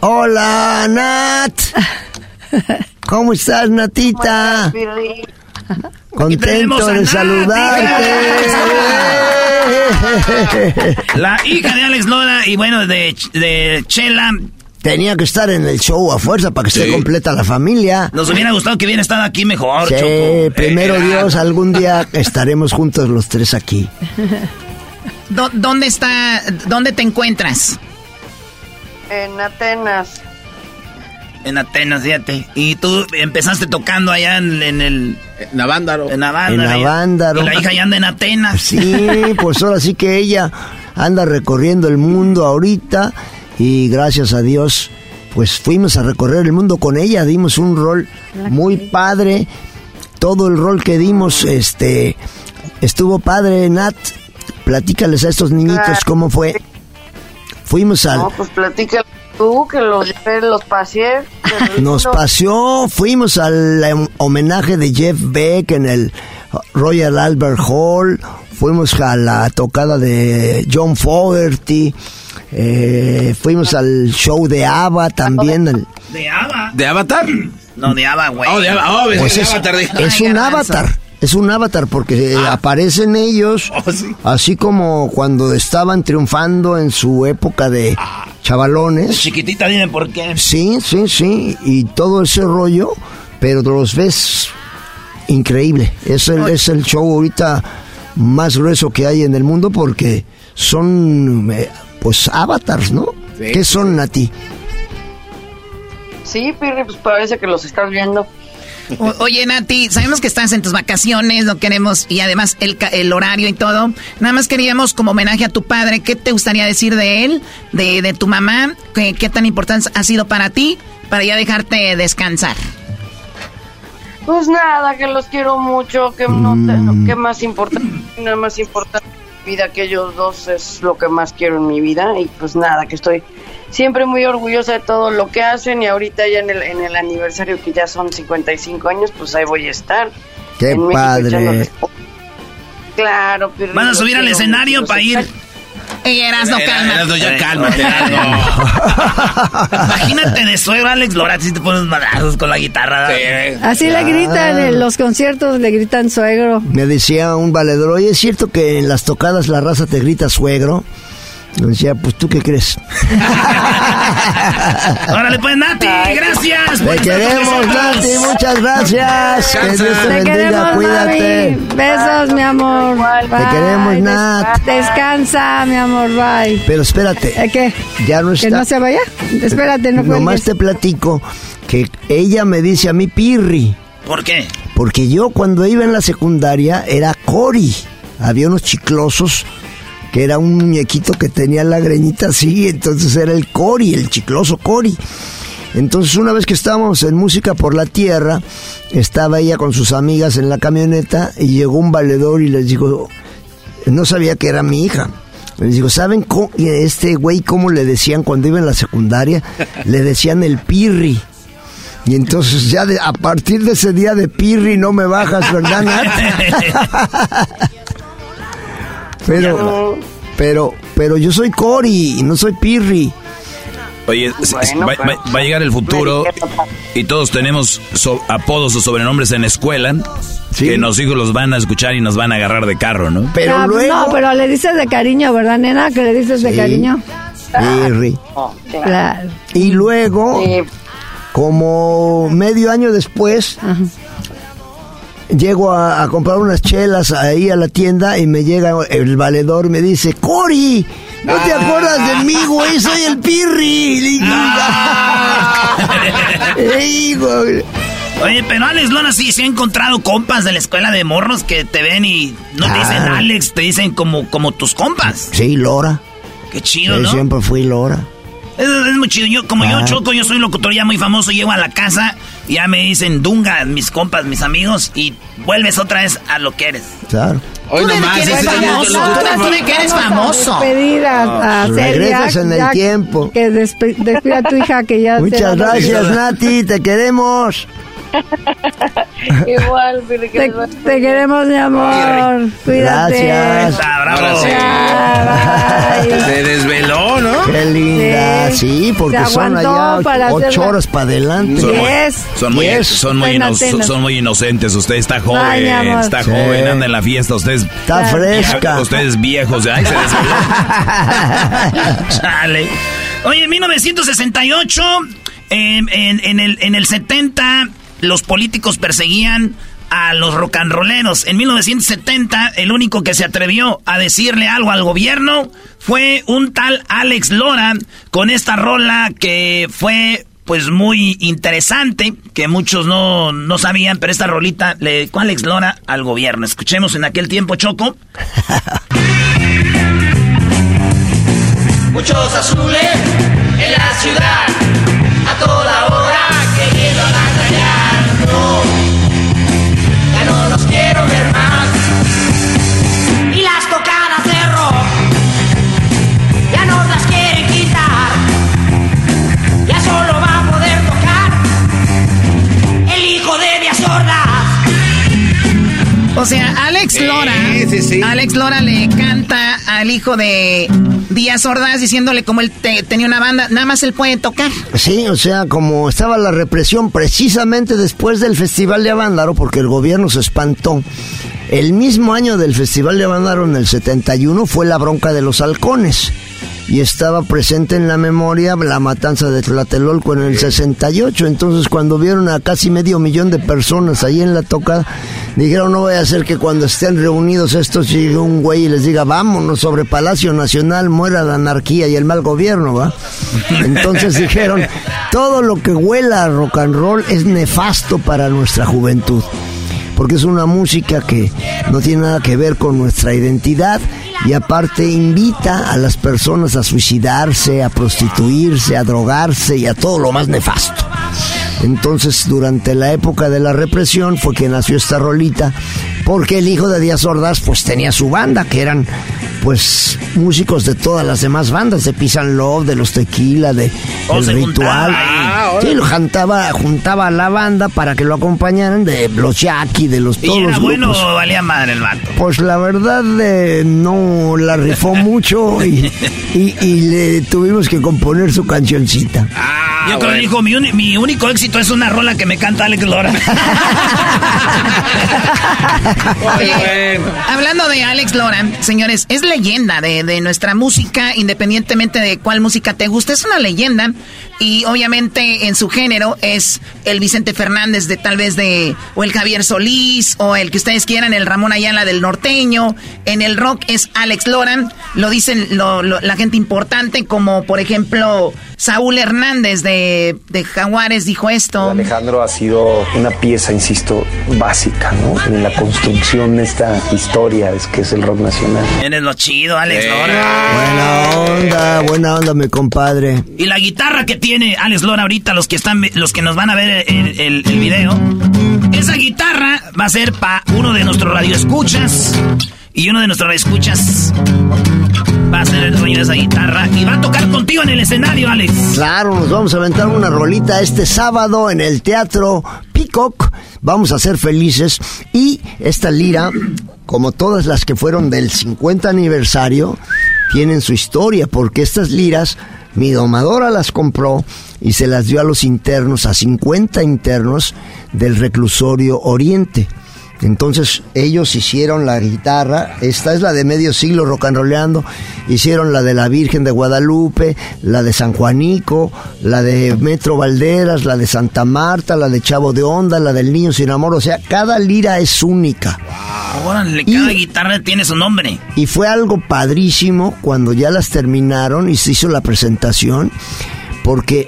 Hola, Nat. ¿Cómo estás, Natita? Contento de saludarte. La hija de Alex Lora y bueno, de, de Chela. Tenía que estar en el show a fuerza para que esté completa la familia. Nos hubiera gustado que hubiera estado aquí mejor, Sí, Choco. primero Eh, Dios, algún día estaremos juntos los tres aquí. ¿Dó- ¿Dónde está, dónde te encuentras? En Atenas. En Atenas, fíjate. Y tú empezaste tocando allá en, en el... Navándaro. En Navándaro. En Navándaro. Y la hija ya anda en Atenas. Sí, pues ahora sí que ella anda recorriendo el mundo ahorita y gracias a Dios, pues fuimos a recorrer el mundo con ella, dimos un rol muy padre, todo el rol que dimos, este, estuvo padre, Nat, platícales a estos niñitos cómo fue. Fuimos al... No, pues platica tú, que los los paseé. Nos paseó, fuimos al em, homenaje de Jeff Beck en el Royal Albert Hall, fuimos a la tocada de John Fogerty, eh, fuimos al show de ABBA también. el- ¿De Ava? ¿De Avatar? No, de Ava, güey. Oh, de Ava- oh, pues de es, Avatar, es un avatar, es un avatar porque eh, aparecen ellos, así como cuando estaban triunfando en su época de chavalones. Chiquitita, dime por qué. Sí, sí, sí, y todo ese rollo, pero los ves increíble. Es el, es el show ahorita más grueso que hay en el mundo porque son, eh, pues, avatars, ¿no? Sí, ¿Qué son, Nati? Sí, Pirri, pues parece que los estás viendo. O- oye, Nati, sabemos que estás en tus vacaciones, no queremos, y además el, el horario y todo. Nada más queríamos, como homenaje a tu padre, ¿qué te gustaría decir de él, de, de tu mamá? ¿Qué, qué tan importante ha sido para ti, para ya dejarte descansar? Pues nada, que los quiero mucho, que no, te- no, que más importante, nada más importante en mi vida que ellos dos es lo que más quiero en mi vida y pues nada, que estoy siempre muy orgullosa de todo lo que hacen y ahorita ya en el, en el aniversario que ya son 55 años, pues ahí voy a estar. ¡Qué en padre! Claro, Pirri, Van a subir al escenario para ir. Ey, Erasno, calma. Erasno, ya cálmate, Imagínate de suegro, Alex Lora, si te pones madrazos con la guitarra. Así le gritan en los conciertos, le gritan suegro. Me decía un valedor, oye, ¿es cierto que en las tocadas la raza te grita suegro? Decía, pues, ¿tú qué crees? Órale, pues, Nati, gracias. Te queremos. Nati, muchas gracias. Que Dios te Te bendiga, queremos, cuídate. mami. Besos, mi amor. Bye. queremos, Nat. Descansa, mi amor. Bye. Pero espérate. ¿Eh, ¿Qué? Ya no está. ¿Que no se vaya? Espérate, no Nomás te platico que ella me dice a mí Pirri, ¿Por qué? porque yo cuando iba en la secundaria era Cori. Había unos chiclosos que era un muñequito que tenía la greñita así, entonces era el Cori, el chicloso Cori. Entonces una vez que estábamos en Música por la Tierra, estaba ella con sus amigas en la camioneta y llegó un valedor y les dijo, no sabía que era mi hija. Les digo, ¿saben cómo- este güey cómo le decían cuando iba en la secundaria? Le decían el pirri. Y entonces ya de- a partir de ese día de pirri no me bajas, ¿verdad, Nat? pero, pero, pero yo soy Cory, no soy pirri. Oye, va, va- va a llegar el futuro y todos tenemos so- apodos o sobrenombres en la escuela que los hijos los van a escuchar y nos van a agarrar de carro, ¿no? Ah, No, pero le dices de cariño, ¿verdad, nena? Que le dices de Sí. cariño. Pirri. Claro. Y luego, como medio año después, llego a, a comprar unas chelas ahí a la tienda y me llega el valedor y me dice, Cori, ¿no te acuerdas de mí, güey? Soy el Pirri. "Ey, güey". Oye, pero Alex Lora sí se ha encontrado compas de la escuela de morros que te ven y no te dicen Ah. Alex, te dicen como, como tus compas. Sí, Lora. Qué chido, Yo ¿no? siempre fui Lora. Es, es muy chido. Yo, como Ah. yo, Choco, yo soy locutor ya muy famoso, llego a la casa ya me dicen Dunga, mis compas, mis amigos, y vuelves otra vez a lo que eres. Claro. Hoy que eres famoso, tú de que eres famoso. Pedir a, a Celia Regresas en el tiempo. Que despida a tu hija que ya Muchas gracias, Nati, te queremos. Igual, Te, queremos, mi amor. Cuídate. Gracias. Se desveló, ¿no? Qué linda, sí, porque son allá para ocho horas para adelante. Son muy, Yes. son muy, Yes. son muy, Está en ino- Atenas. son muy inocentes. Usted está joven, Ay, está Sí. joven, anda en la fiesta. Usted es- Está fresca. Ustedes viejos. Ay, se desveló. Chale. Oye, en 1968, eh, en, en el, en el 70, los políticos perseguían a los rolleros. En 1970, el único que se atrevió a decirle algo al gobierno fue un tal Alex Lora con esta rola que fue pues muy interesante, que muchos no, no sabían, pero esta rolita le dedicó Alex Lora al gobierno. Escuchemos en aquel tiempo, Choco. Muchos azules en la ciudad, O sea, Alex Lora. Alex Lora le canta al hijo de Díaz Ordaz diciéndole como él te- tenía una banda, nada más él puede tocar. Sí, o sea, como estaba la represión precisamente después del Festival de Avándaro, porque el gobierno se espantó. El mismo año del Festival de Avándaro, en el 71, fue la bronca de los halcones. Y estaba presente en la memoria la matanza de Tlatelolco en el 68. Entonces, cuando vieron a casi medio millón de personas ahí en la tocada, dijeron, no vaya a ser que cuando estén reunidos estos llegue un güey y les diga, vámonos sobre Palacio Nacional, muera la anarquía y el mal gobierno, ¿va? Entonces dijeron, todo lo que huela a rock and roll es nefasto para nuestra juventud. Porque es una música que no tiene nada que ver con nuestra identidad y aparte invita a las personas a suicidarse, a prostituirse, a drogarse y a todo lo más nefasto. Entonces, durante la época de la represión fue que nació esta rolita, porque el hijo de Díaz Ordaz pues tenía su banda, que eran pues músicos de todas las demás bandas, de Peace and Love, de los Tequila, de Oh, El Ritual. ahí. Sí, lo juntaba, juntaba a la banda para que lo acompañaran de los Jackie, de los ¿Y todos era los bueno grupos. o valía madre el vato? Pues la verdad eh, no la rifó mucho y, y- y le tuvimos que componer su cancioncita. Yo creo que dijo, mi, mi único éxito es una rola que me canta Alex Lora. Oye, Hablando de Alex Lora, señores, es leyenda de, de nuestra música, independientemente de cuál música te guste, es una leyenda. Y obviamente en su género es el Vicente Fernández de tal vez de, o el Javier Solís, o el que ustedes quieran, el Ramón Ayala del norteño. En el rock es Alex Lora, lo dicen lo- lo- la gente importante, como por ejemplo Saúl Hernández de, de Jaguares dijo esto. Alejandro ha sido una pieza, insisto, básica, ¿no? En la construcción de esta historia es que es el rock nacional. Eres lo chido, Alex Lora. Buena onda, buena onda, mi compadre. Y la guitarra que tiene Alex Lora ahorita, los que están, los que nos van a ver el, el- el video, esa guitarra va a ser para uno de nuestros radioescuchas. Y uno de nuestros escuchas va a ser el dueño de esa guitarra y va a tocar contigo en el escenario, Alex. Claro, nos vamos a aventar una rolita este sábado en el Teatro Peacock. Vamos a ser felices. Y esta lira, como todas las que fueron del 50 aniversario, tienen su historia, porque estas liras, mi domadora las compró y se las dio a los internos, a 50 internos del reclusorio Oriente. Entonces ellos hicieron la guitarra, esta es la de medio siglo rock and rollando, hicieron la de la Virgen de Guadalupe, la de San Juanico, la de Metro Valderas, la de Santa Marta, la de Chavo de Onda, la del Niño sin Amor, o sea, cada lira es única. Órale, cada guitarra tiene su nombre. Y fue algo padrísimo cuando ya las terminaron y se hizo la presentación, porque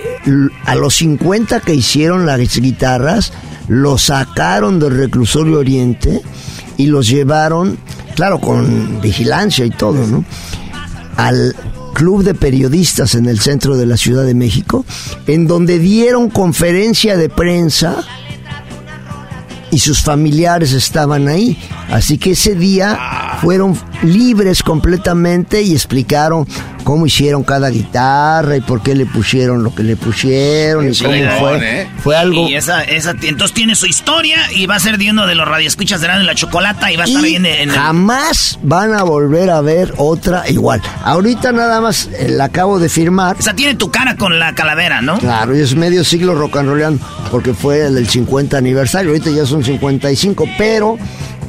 a los 50 que hicieron las guitarras, los sacaron del reclusorio Oriente y los llevaron, claro, con vigilancia y todo, ¿no? Al Club de Periodistas en el centro de la Ciudad de México, en donde dieron conferencia de prensa y sus familiares estaban ahí. Así que ese día fueron libres completamente y explicaron cómo hicieron cada guitarra y por qué le pusieron lo que le pusieron y cómo fue. ¿eh? Fue algo Y esa, esa, entonces tiene su historia y va a ser de uno de los radioescuchas de la Chocolata y va a estar Y ahí en, en el... jamás van a volver a ver otra igual. Ahorita nada más eh, la acabo de firmar. O sea, tiene tu cara con la calavera, ¿no? Claro, y es medio siglo rock and rollando, porque fue el del 50 aniversario, ahorita ya son 55, pero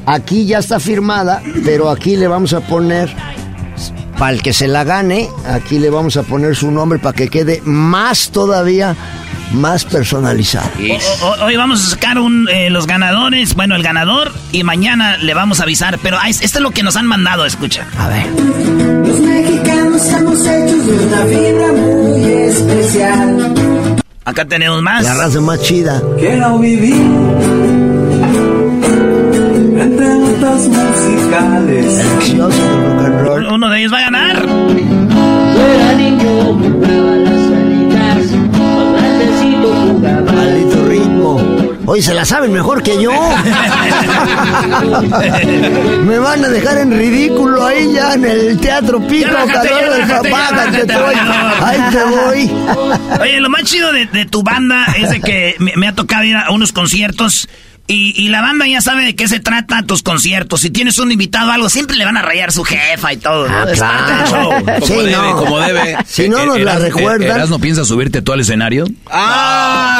aquí ya está firmada, pero aquí le vamos a poner, para el que se la gane, aquí le vamos a poner su nombre para que quede más todavía, más personalizado. Hoy vamos a sacar un, eh, los ganadores, bueno, el ganador, y mañana le vamos a avisar. Pero ah, es- esto es lo que nos han mandado, escucha. A ver. Los mexicanos estamos hechos de una fibra muy especial. Acá tenemos más. La raza más chida. Quiero vivir entre notas musicales. Uno de ellos va a ganar. Era niño, las jugaba. Maldito ritmo. Hoy se la saben mejor que yo. Me van a dejar en ridículo ahí ya en el Teatro Pico, Ya bájate, calor del papá. Ahí te voy. Oye, lo más chido de, de tu banda es de que me, me ha tocado ir a unos conciertos y, y la banda ya sabe de qué se trata tus conciertos. Si tienes un invitado o algo, siempre le van a rayar su jefa y todo. ¿no? Es parte del show. Como Sí, debe, no. como debe. Si no nos la Eras- recuerdan. No piensas subirte tú al escenario?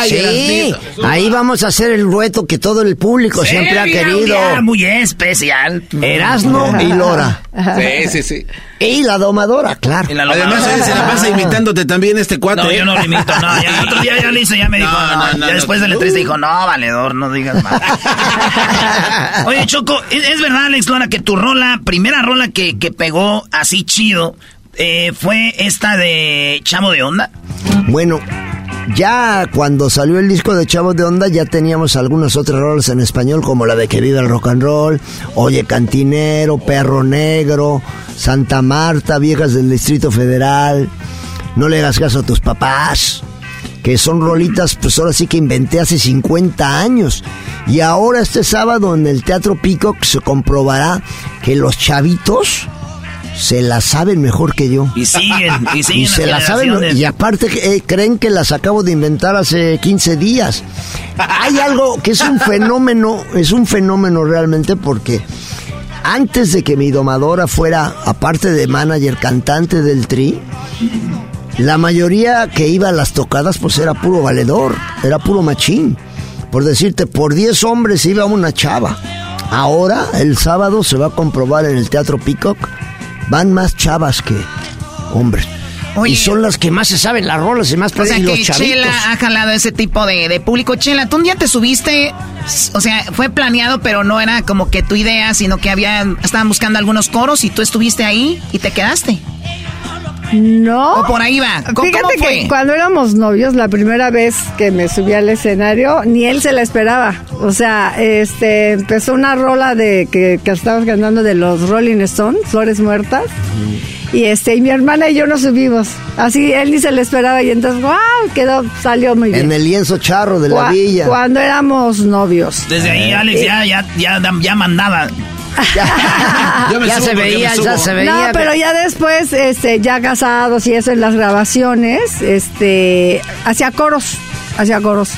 sí, ahí vamos a hacer el dueto que todo el público siempre ha querido. día muy especial. Erasmo y Lora. Sí, sí, sí. Y la domadora, claro. Además, domadora. oye, se la pasa imitándote también este cuate. No, ¿eh? yo no lo imito, no. Ya, el otro día ya lo hice, ya me dijo. No, no, no, ya no. después de la entrevista dijo, no, valedor, no digas más. Oye, Choco, ¿es, es verdad, Alex Lora, que tu rola, primera rola que, que pegó así chido, eh, fue esta de Chavo de Onda? Bueno, ya cuando salió el disco de Chavos de Onda ya teníamos algunas otras rolas en español como la de Que viva el rock and roll, Oye Cantinero, Perro Negro, Santa Marta, Viejas del Distrito Federal, No le hagas caso a tus papás, que son rolitas pues ahora sí que inventé hace 50 años. Y ahora este sábado en el Teatro Peacock se comprobará que los chavitos se la saben mejor que yo. Y siguen, y siguen se las la saben y aparte eh, creen que las acabo de inventar hace 15 días. Hay algo que es un fenómeno, es un fenómeno realmente porque antes de que mi domadora fuera, aparte de manager, cantante del tri, la mayoría que iba a las tocadas pues era puro valedor, era puro machín. Por decirte, por 10 hombres iba una chava. Ahora, el sábado se va a comprobar en el Teatro Peacock, van más chavas que hombres. Oye. y son las que más se saben las rolas y más O sea y los que chavitos. Chela ha jalado ese tipo de, de público. Chela, tú un día te subiste, o sea, fue planeado, pero no era como que tu idea, sino que había, estaban buscando algunos coros y tú estuviste ahí y te quedaste. No. O por ahí va. ¿Cómo- Fíjate cómo fue? que cuando éramos novios, la primera vez que me subí al escenario, ni él se la esperaba. O sea, este, empezó una rola de que, que estábamos cantando de los Rolling Stones, Flores Muertas. Y este, y mi hermana y yo nos subimos. Así él ni se le esperaba y entonces, wow, quedó, salió muy bien. En el lienzo charro de la villa. Cuando éramos novios. Desde ahí, Alex, ya, ya, ya, ya mandaba. Me ya subo se veía, me ya se veía. No, pero ya después, este, ya casados y eso en las grabaciones, este, hacía coros, hacía coros.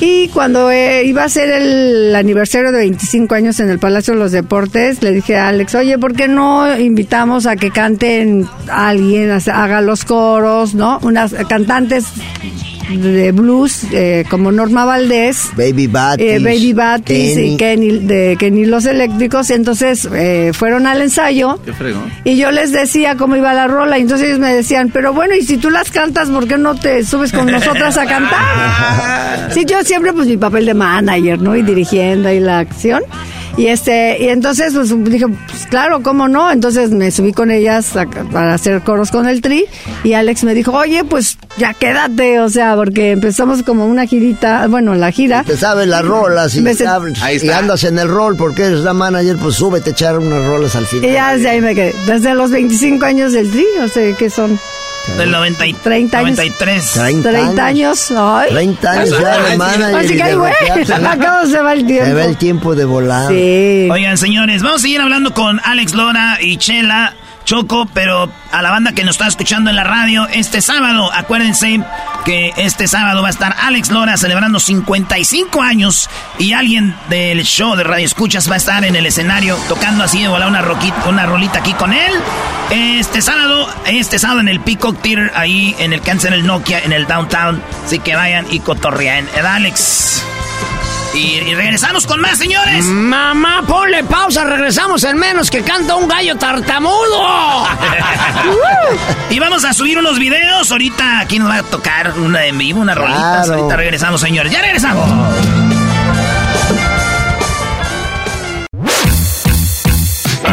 Y cuando eh, iba a ser el aniversario de 25 años en el Palacio de los Deportes, le dije a Alex, oye, ¿por qué no invitamos a que canten a alguien, a- haga los coros, ¿no? Unas cantantes de blues eh, como Norma Valdés. Baby Batis. Eh, Baby Batis y Kenny, de Kenny Los Eléctricos. Entonces eh, fueron al ensayo Qué y yo les decía cómo iba la rola. Y entonces ellos me decían, pero bueno, y si tú las cantas, ¿por qué no te subes con nosotras a cantar? Sí, yo siempre, pues mi papel de manager, ¿no? Y dirigiendo ahí la acción. Y este, y entonces pues dije, pues claro, ¿cómo no? Entonces me subí con ellas a- para hacer coros con el tri y Alex me dijo, oye, pues ya quédate, o sea, porque empezamos como una girita, bueno, la gira. Te sabes las rolas y, Me se- sabes- Ahí y andas en el rol porque eres la manager, pues súbete a echar unas rolas al final. Y ya desde ahí me quedé. Desde los 25 años del tri, o sea, que son Del 90 y 30 años. 93. 30, 30 años. Ay. 30 años ya de manager. Así y que, de güey, acabo se va el tiempo. Se ve el tiempo de volar. Sí. Oigan, señores, vamos a seguir hablando con Alex Lora y Chela Choco, pero a la banda que nos está escuchando en la radio este sábado, acuérdense que este sábado va a estar Alex Lora celebrando 55 años y alguien del show de Radio Escuchas va a estar en el escenario tocando así de volar una, roquita, una rolita aquí con él. Este sábado, este sábado en el Peacock Theater, ahí en el Cáncer, el Nokia, en el Downtown. Así que vayan y cotorrean. Alex. Y, y regresamos con más, señores. Mamá, ponle pausa, regresamos en menos que canta un gallo tartamudo. y vamos a subir unos videos. Ahorita aquí nos va a tocar una en vivo, una rolita. Claro. Ahorita regresamos, señores. Ya regresamos.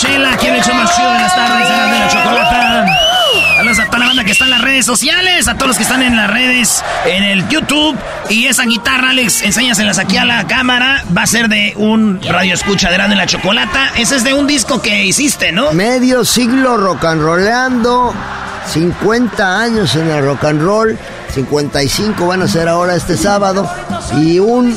Chela, aquí en el más chido de las tardes, Erasmo y la Chocolata. Saludos a toda la banda que está en las redes sociales, a todos los que están en las redes, en el YouTube. Y esa guitarra, Alex, enséñaselas aquí a la cámara. Va a ser de un radio escucha de y la Chocolata. Ese es de un disco que hiciste, ¿no? Medio siglo rock and rollando, 50 años en el rock and roll, 55 van a ser ahora este sábado, y un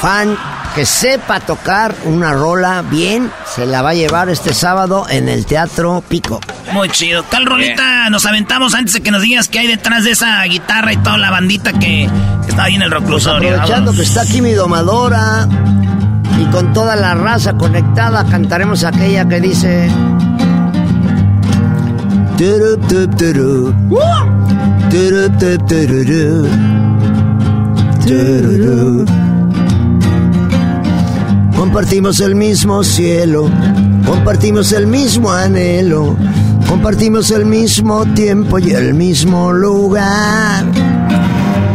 fan que sepa tocar una rola bien, se la va a llevar este sábado en el Teatro Pico. Muy chido. Tal rolita nos aventamos antes de que nos digas qué hay detrás de esa guitarra y toda la bandita que está ahí en el reclusorio. Aprovechando que está aquí mi domadora y con toda la raza conectada, cantaremos aquella que dice... Compartimos el mismo cielo, compartimos el mismo anhelo, compartimos el mismo tiempo y el mismo lugar.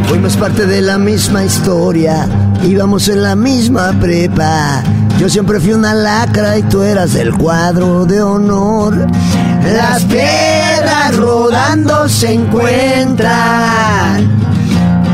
Fuimos parte de la misma historia, íbamos en la misma prepa. Yo siempre fui una lacra y tú eras del cuadro de honor. Las piedras rodando se encuentran.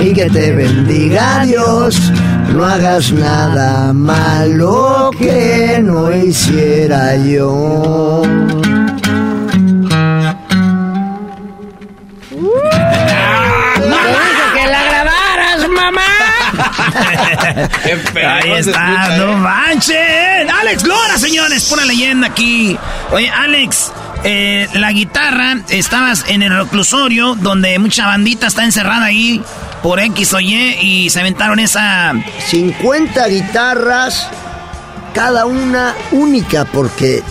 y que te bendiga Dios. No hagas nada malo que no hiciera yo. que la grabaras, mamá. Ahí está, no manchen. Alex Lora, señores, pura leyenda aquí. Oye, Alex, eh, la guitarra, estabas en el reclusorio donde mucha bandita está encerrada ahí por X o Y y se aventaron esa... 50 guitarras, cada una única, porque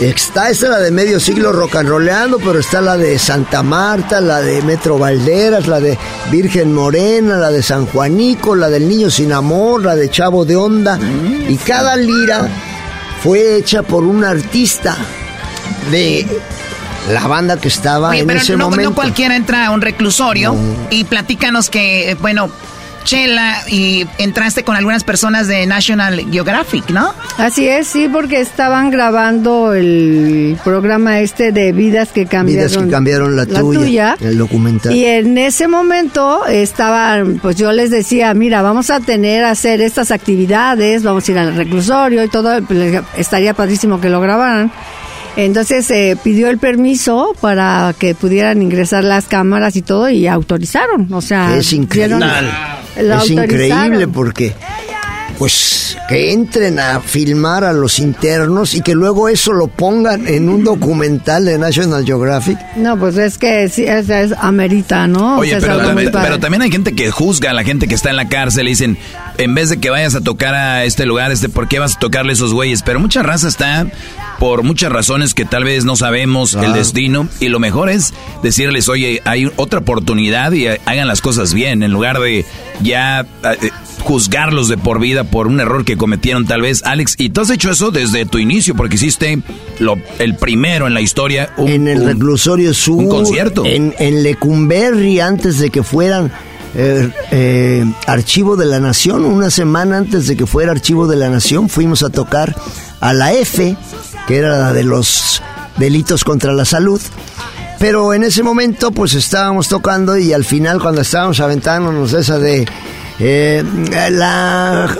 Está esta la de medio siglo rock and rollando, pero está la de Santa Marta, la de Metro Valderas, la de Virgen Morena, la de San Juanico, la del Niño Sin Amor, la de Chavo de Onda. Y cada lira fue hecha por un artista de la banda que estaba Oye, en pero ese no, momento. no cualquiera entra a un reclusorio y platícanos que, eh, bueno, Chela, y entraste con algunas personas de National Geographic, ¿no? Así es, sí, porque estaban grabando el programa este de vidas que cambiaron, Vidas que cambiaron la, tuya, el documental. Y en ese momento estaban, pues yo les decía, mira, vamos a tener, a hacer estas actividades, vamos a ir al reclusorio y todo, pues, estaría padrísimo que lo grabaran. Entonces se pidió el permiso para que pudieran ingresar las cámaras y todo y autorizaron, o sea, es increíble. dieron- Es increíble porque, pues, que entren a filmar a los internos y que luego eso lo pongan en un documental de National Geographic. No, pues es que sí, es, es amerita, ¿no? O Oye, sea, también, pero también hay gente que juzga a la gente que está en la cárcel y dicen, en vez de que vayas a tocar a este lugar, este, ¿por qué vas a tocarle a esos güeyes? Pero mucha raza está por muchas razones que tal vez no sabemos el destino y lo mejor es decirles, oye, hay otra oportunidad y hagan las cosas bien en lugar de ya eh, juzgarlos de por vida por un error que cometieron tal vez. Alex, y tú has hecho eso desde tu inicio porque hiciste lo, el primero en la historia. un- en el un- reclusorio sur. un concierto. En, en Lecumberri, antes de que fueran eh, eh, Archivo de la Nación, una semana antes de que fuera Archivo de la Nación, fuimos a tocar a la F, que era la de los delitos contra la salud. Pero en ese momento, pues estábamos tocando y al final, cuando estábamos aventándonos esa de. eh, la.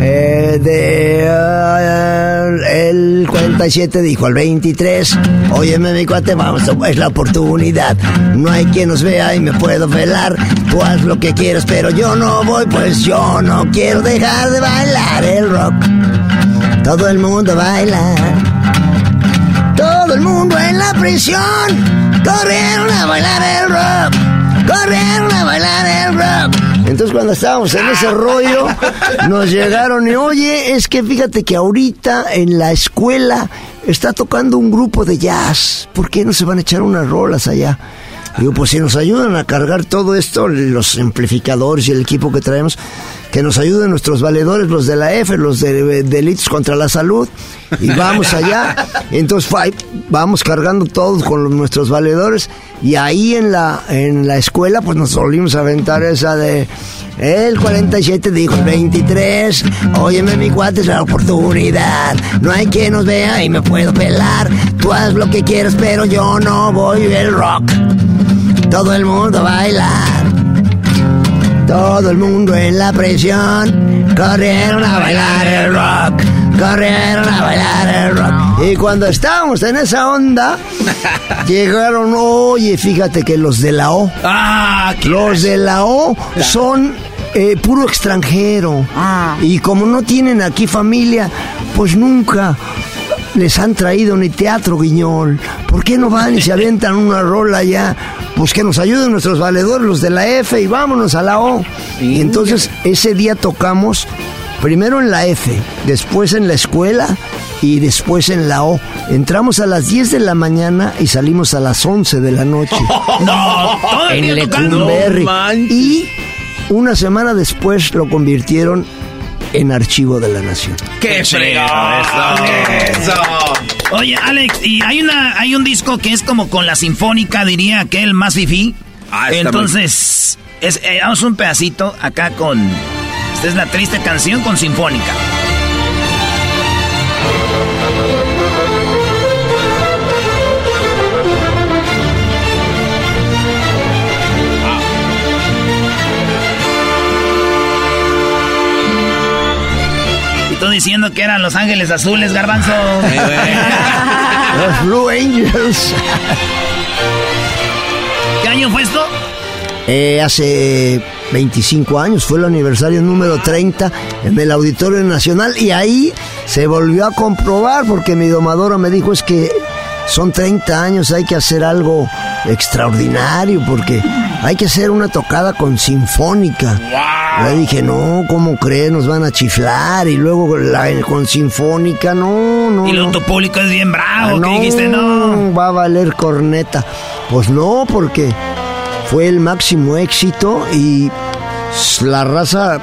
eh, de. ah, el 47 dijo al 23. Óyeme, mi cuate, vamos, es la oportunidad. No hay quien nos vea y me puedo velar. Tú haz lo que quieras, pero yo no voy, pues yo no quiero dejar de bailar el rock. Todo el mundo baila. Todo el mundo en la prisión corrieron a bailar el rock. Corrieron a bailar el rock. Entonces cuando estábamos en ese rollo, nos llegaron y oye, es que fíjate que ahorita en la escuela está tocando un grupo de jazz. ¿Por qué no se van a echar unas rolas allá? Digo, pues si nos ayudan a cargar todo esto, los amplificadores y el equipo que traemos, que nos ayuden nuestros valedores, los de la F, los de delitos contra la salud, y vamos allá. Entonces fa- vamos cargando todos con los- nuestros valedores, y ahí en la, en la escuela, pues nos volvimos a aventar esa de el 47 dijo el 23, óyeme mi cuate, es la oportunidad, no hay quien nos vea y me puedo pelar, tú haz lo que quieras, pero yo no voy el rock. Todo el mundo a bailar. Todo el mundo en la presión. Corrieron a bailar el rock. Corrieron a bailar el rock. Y cuando estábamos en esa onda, llegaron, oye, fíjate que los de la O. los de la O son eh, puro extranjero. Y como no tienen aquí familia, pues nunca les han traído ni teatro, Guiñol. ¿Por qué no van y se avientan una rola ya? Pues que nos ayuden nuestros valedores, los de la F, y vámonos a la O. Y entonces ese día tocamos primero en la F, después en la escuela y después en la O. Entramos a las 10 de la mañana y salimos a las 11 de la noche. No, en. Lecumberri. No y una semana después lo convirtieron en archivo de la nación. ¡Qué fregado! Eso. Oye, Alex, y hay una, hay un disco que es como con la sinfónica, diría aquel más fifí. Ah, Entonces, es, eh, vamos un pedacito acá con. Esta es la triste canción con sinfónica. Diciendo que eran Los Ángeles Azules, Garbanzo. Los Blue Angels. ¿Qué año fue esto? Eh, hace 25 años, fue el aniversario número 30 en el Auditorio Nacional y ahí se volvió a comprobar porque mi domadora me dijo es que son 30 años, hay que hacer algo extraordinario porque hay que hacer una tocada con sinfónica. Le dije, no, ¿cómo crees? Nos van a chiflar. Y luego la, con sinfónica, no, no. Y luego no. público es bien bravo. Ah, ¿Qué dijiste? No. Va a valer corneta. Pues no, porque fue el máximo éxito y la raza.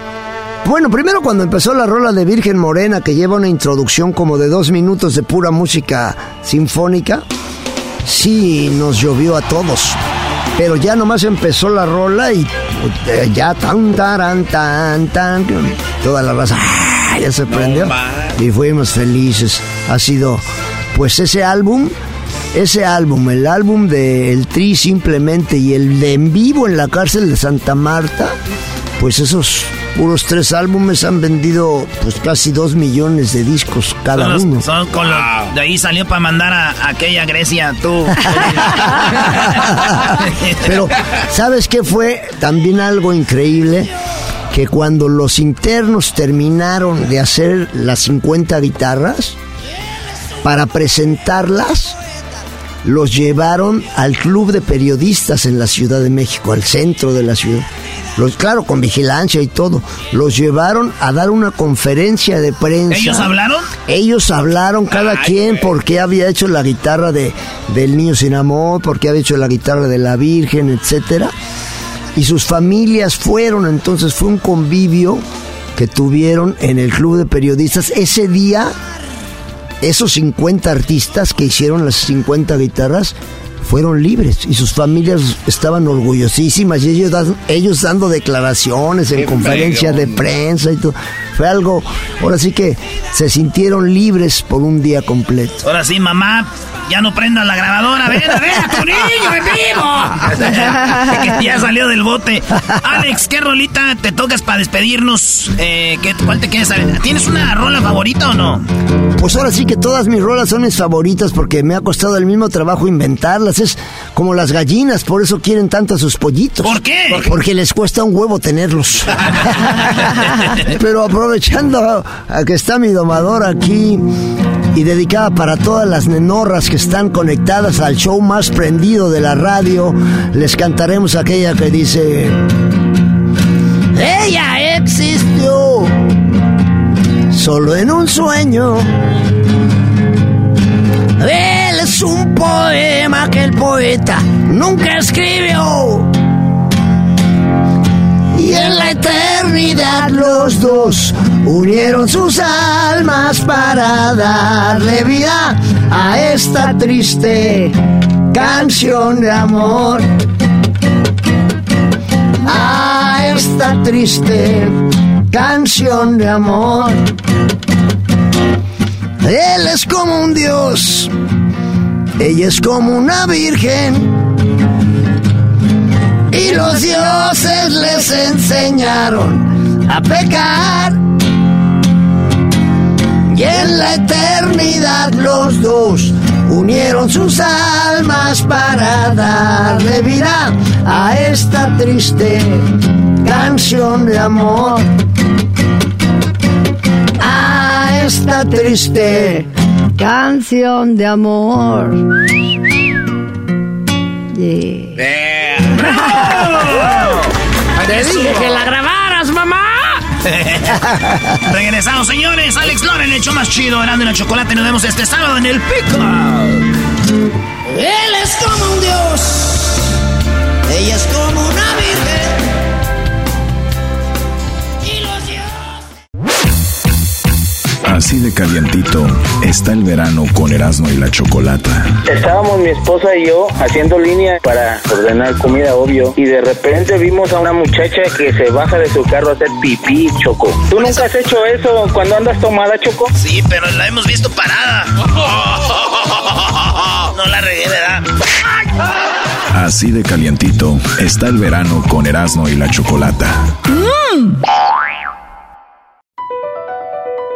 Bueno, primero cuando empezó la rola de Virgen Morena, que lleva una introducción como de dos minutos de pura música sinfónica, sí nos llovió a todos. Pero ya nomás empezó la rola y eh, ya tan, taran, tan, tan, toda la raza ¡ah! ya se prendió y fuimos felices. Ha sido, pues ese álbum, ese álbum, el álbum de El Tri simplemente y el de En Vivo en la cárcel de Santa Marta, pues esos puros tres álbumes han vendido pues casi dos millones de discos cada Son los- uno. son con los- de ahí salió para mandar a, a aquella Grecia, tú. Pero, ¿sabes qué fue también algo increíble? Que cuando los internos terminaron de hacer las 50 guitarras, para presentarlas, los llevaron al club de periodistas en la Ciudad de México, al centro de la ciudad. Los, claro, con vigilancia y todo. Los llevaron a dar una conferencia de prensa. ¿Ellos hablaron? Ellos hablaron cada quien por qué había hecho la guitarra de, del Niño Sin Amor, por qué había hecho la guitarra de la Virgen, etcétera. Y sus familias fueron, entonces fue un convivio que tuvieron en el club de periodistas. Ese día, esos 50 artistas que hicieron las 50 guitarras fueron libres y sus familias estaban orgullosísimas y ellos, dan- ellos dando declaraciones en Qué conferencias de prensa y todo. Fue algo, ahora sí que se sintieron libres por un día completo. Ahora sí, mamá, ya no prendas la grabadora. Ven a ver a tu niño en vivo. que ya salió del bote. Alex, ¿qué rolita te tocas para despedirnos? Eh, ¿qué, ¿Cuál te quieres saber? ¿Tienes una rola favorita o no? Pues ahora sí que todas mis rolas son mis favoritas porque me ha costado el mismo trabajo inventarlas. Es como las gallinas, por eso quieren tanto a sus pollitos. ¿Por qué? Porque les cuesta un huevo tenerlos. Pero aprovechando a que está mi domador aquí y dedicada para todas las nenorras que están conectadas al show más prendido de la radio, les cantaremos aquella que dice... Ella existió solo en un sueño. Él es un poema que el poeta nunca escribió. En la eternidad los dos unieron sus almas para darle vida a esta triste canción de amor. A esta triste canción de amor. Él es como un dios, ella es como una virgen. Y los dioses les enseñaron a pecar. Y en la eternidad los dos unieron sus almas para darle vida a esta triste canción de amor. A esta triste Canción de amor. Te dije que la grabaras, mamá. Regresamos, señores. Alex Lora en el show más chido, Erando la Chocolate. Nos vemos este sábado en el Pico. Él es como un dios, ella es como una virgen. Así de calientito está el verano con Erasmo y la Chocolata. Estábamos mi esposa y yo haciendo línea para ordenar comida, obvio, y de repente vimos a una muchacha que se baja de su carro a hacer pipí, Choco. ¿Tú nunca has hecho eso cuando andas tomada, Choco? Sí, pero la hemos visto parada. No la regué, ¿verdad? Así de calientito está el verano con Erasmo y la Chocolata.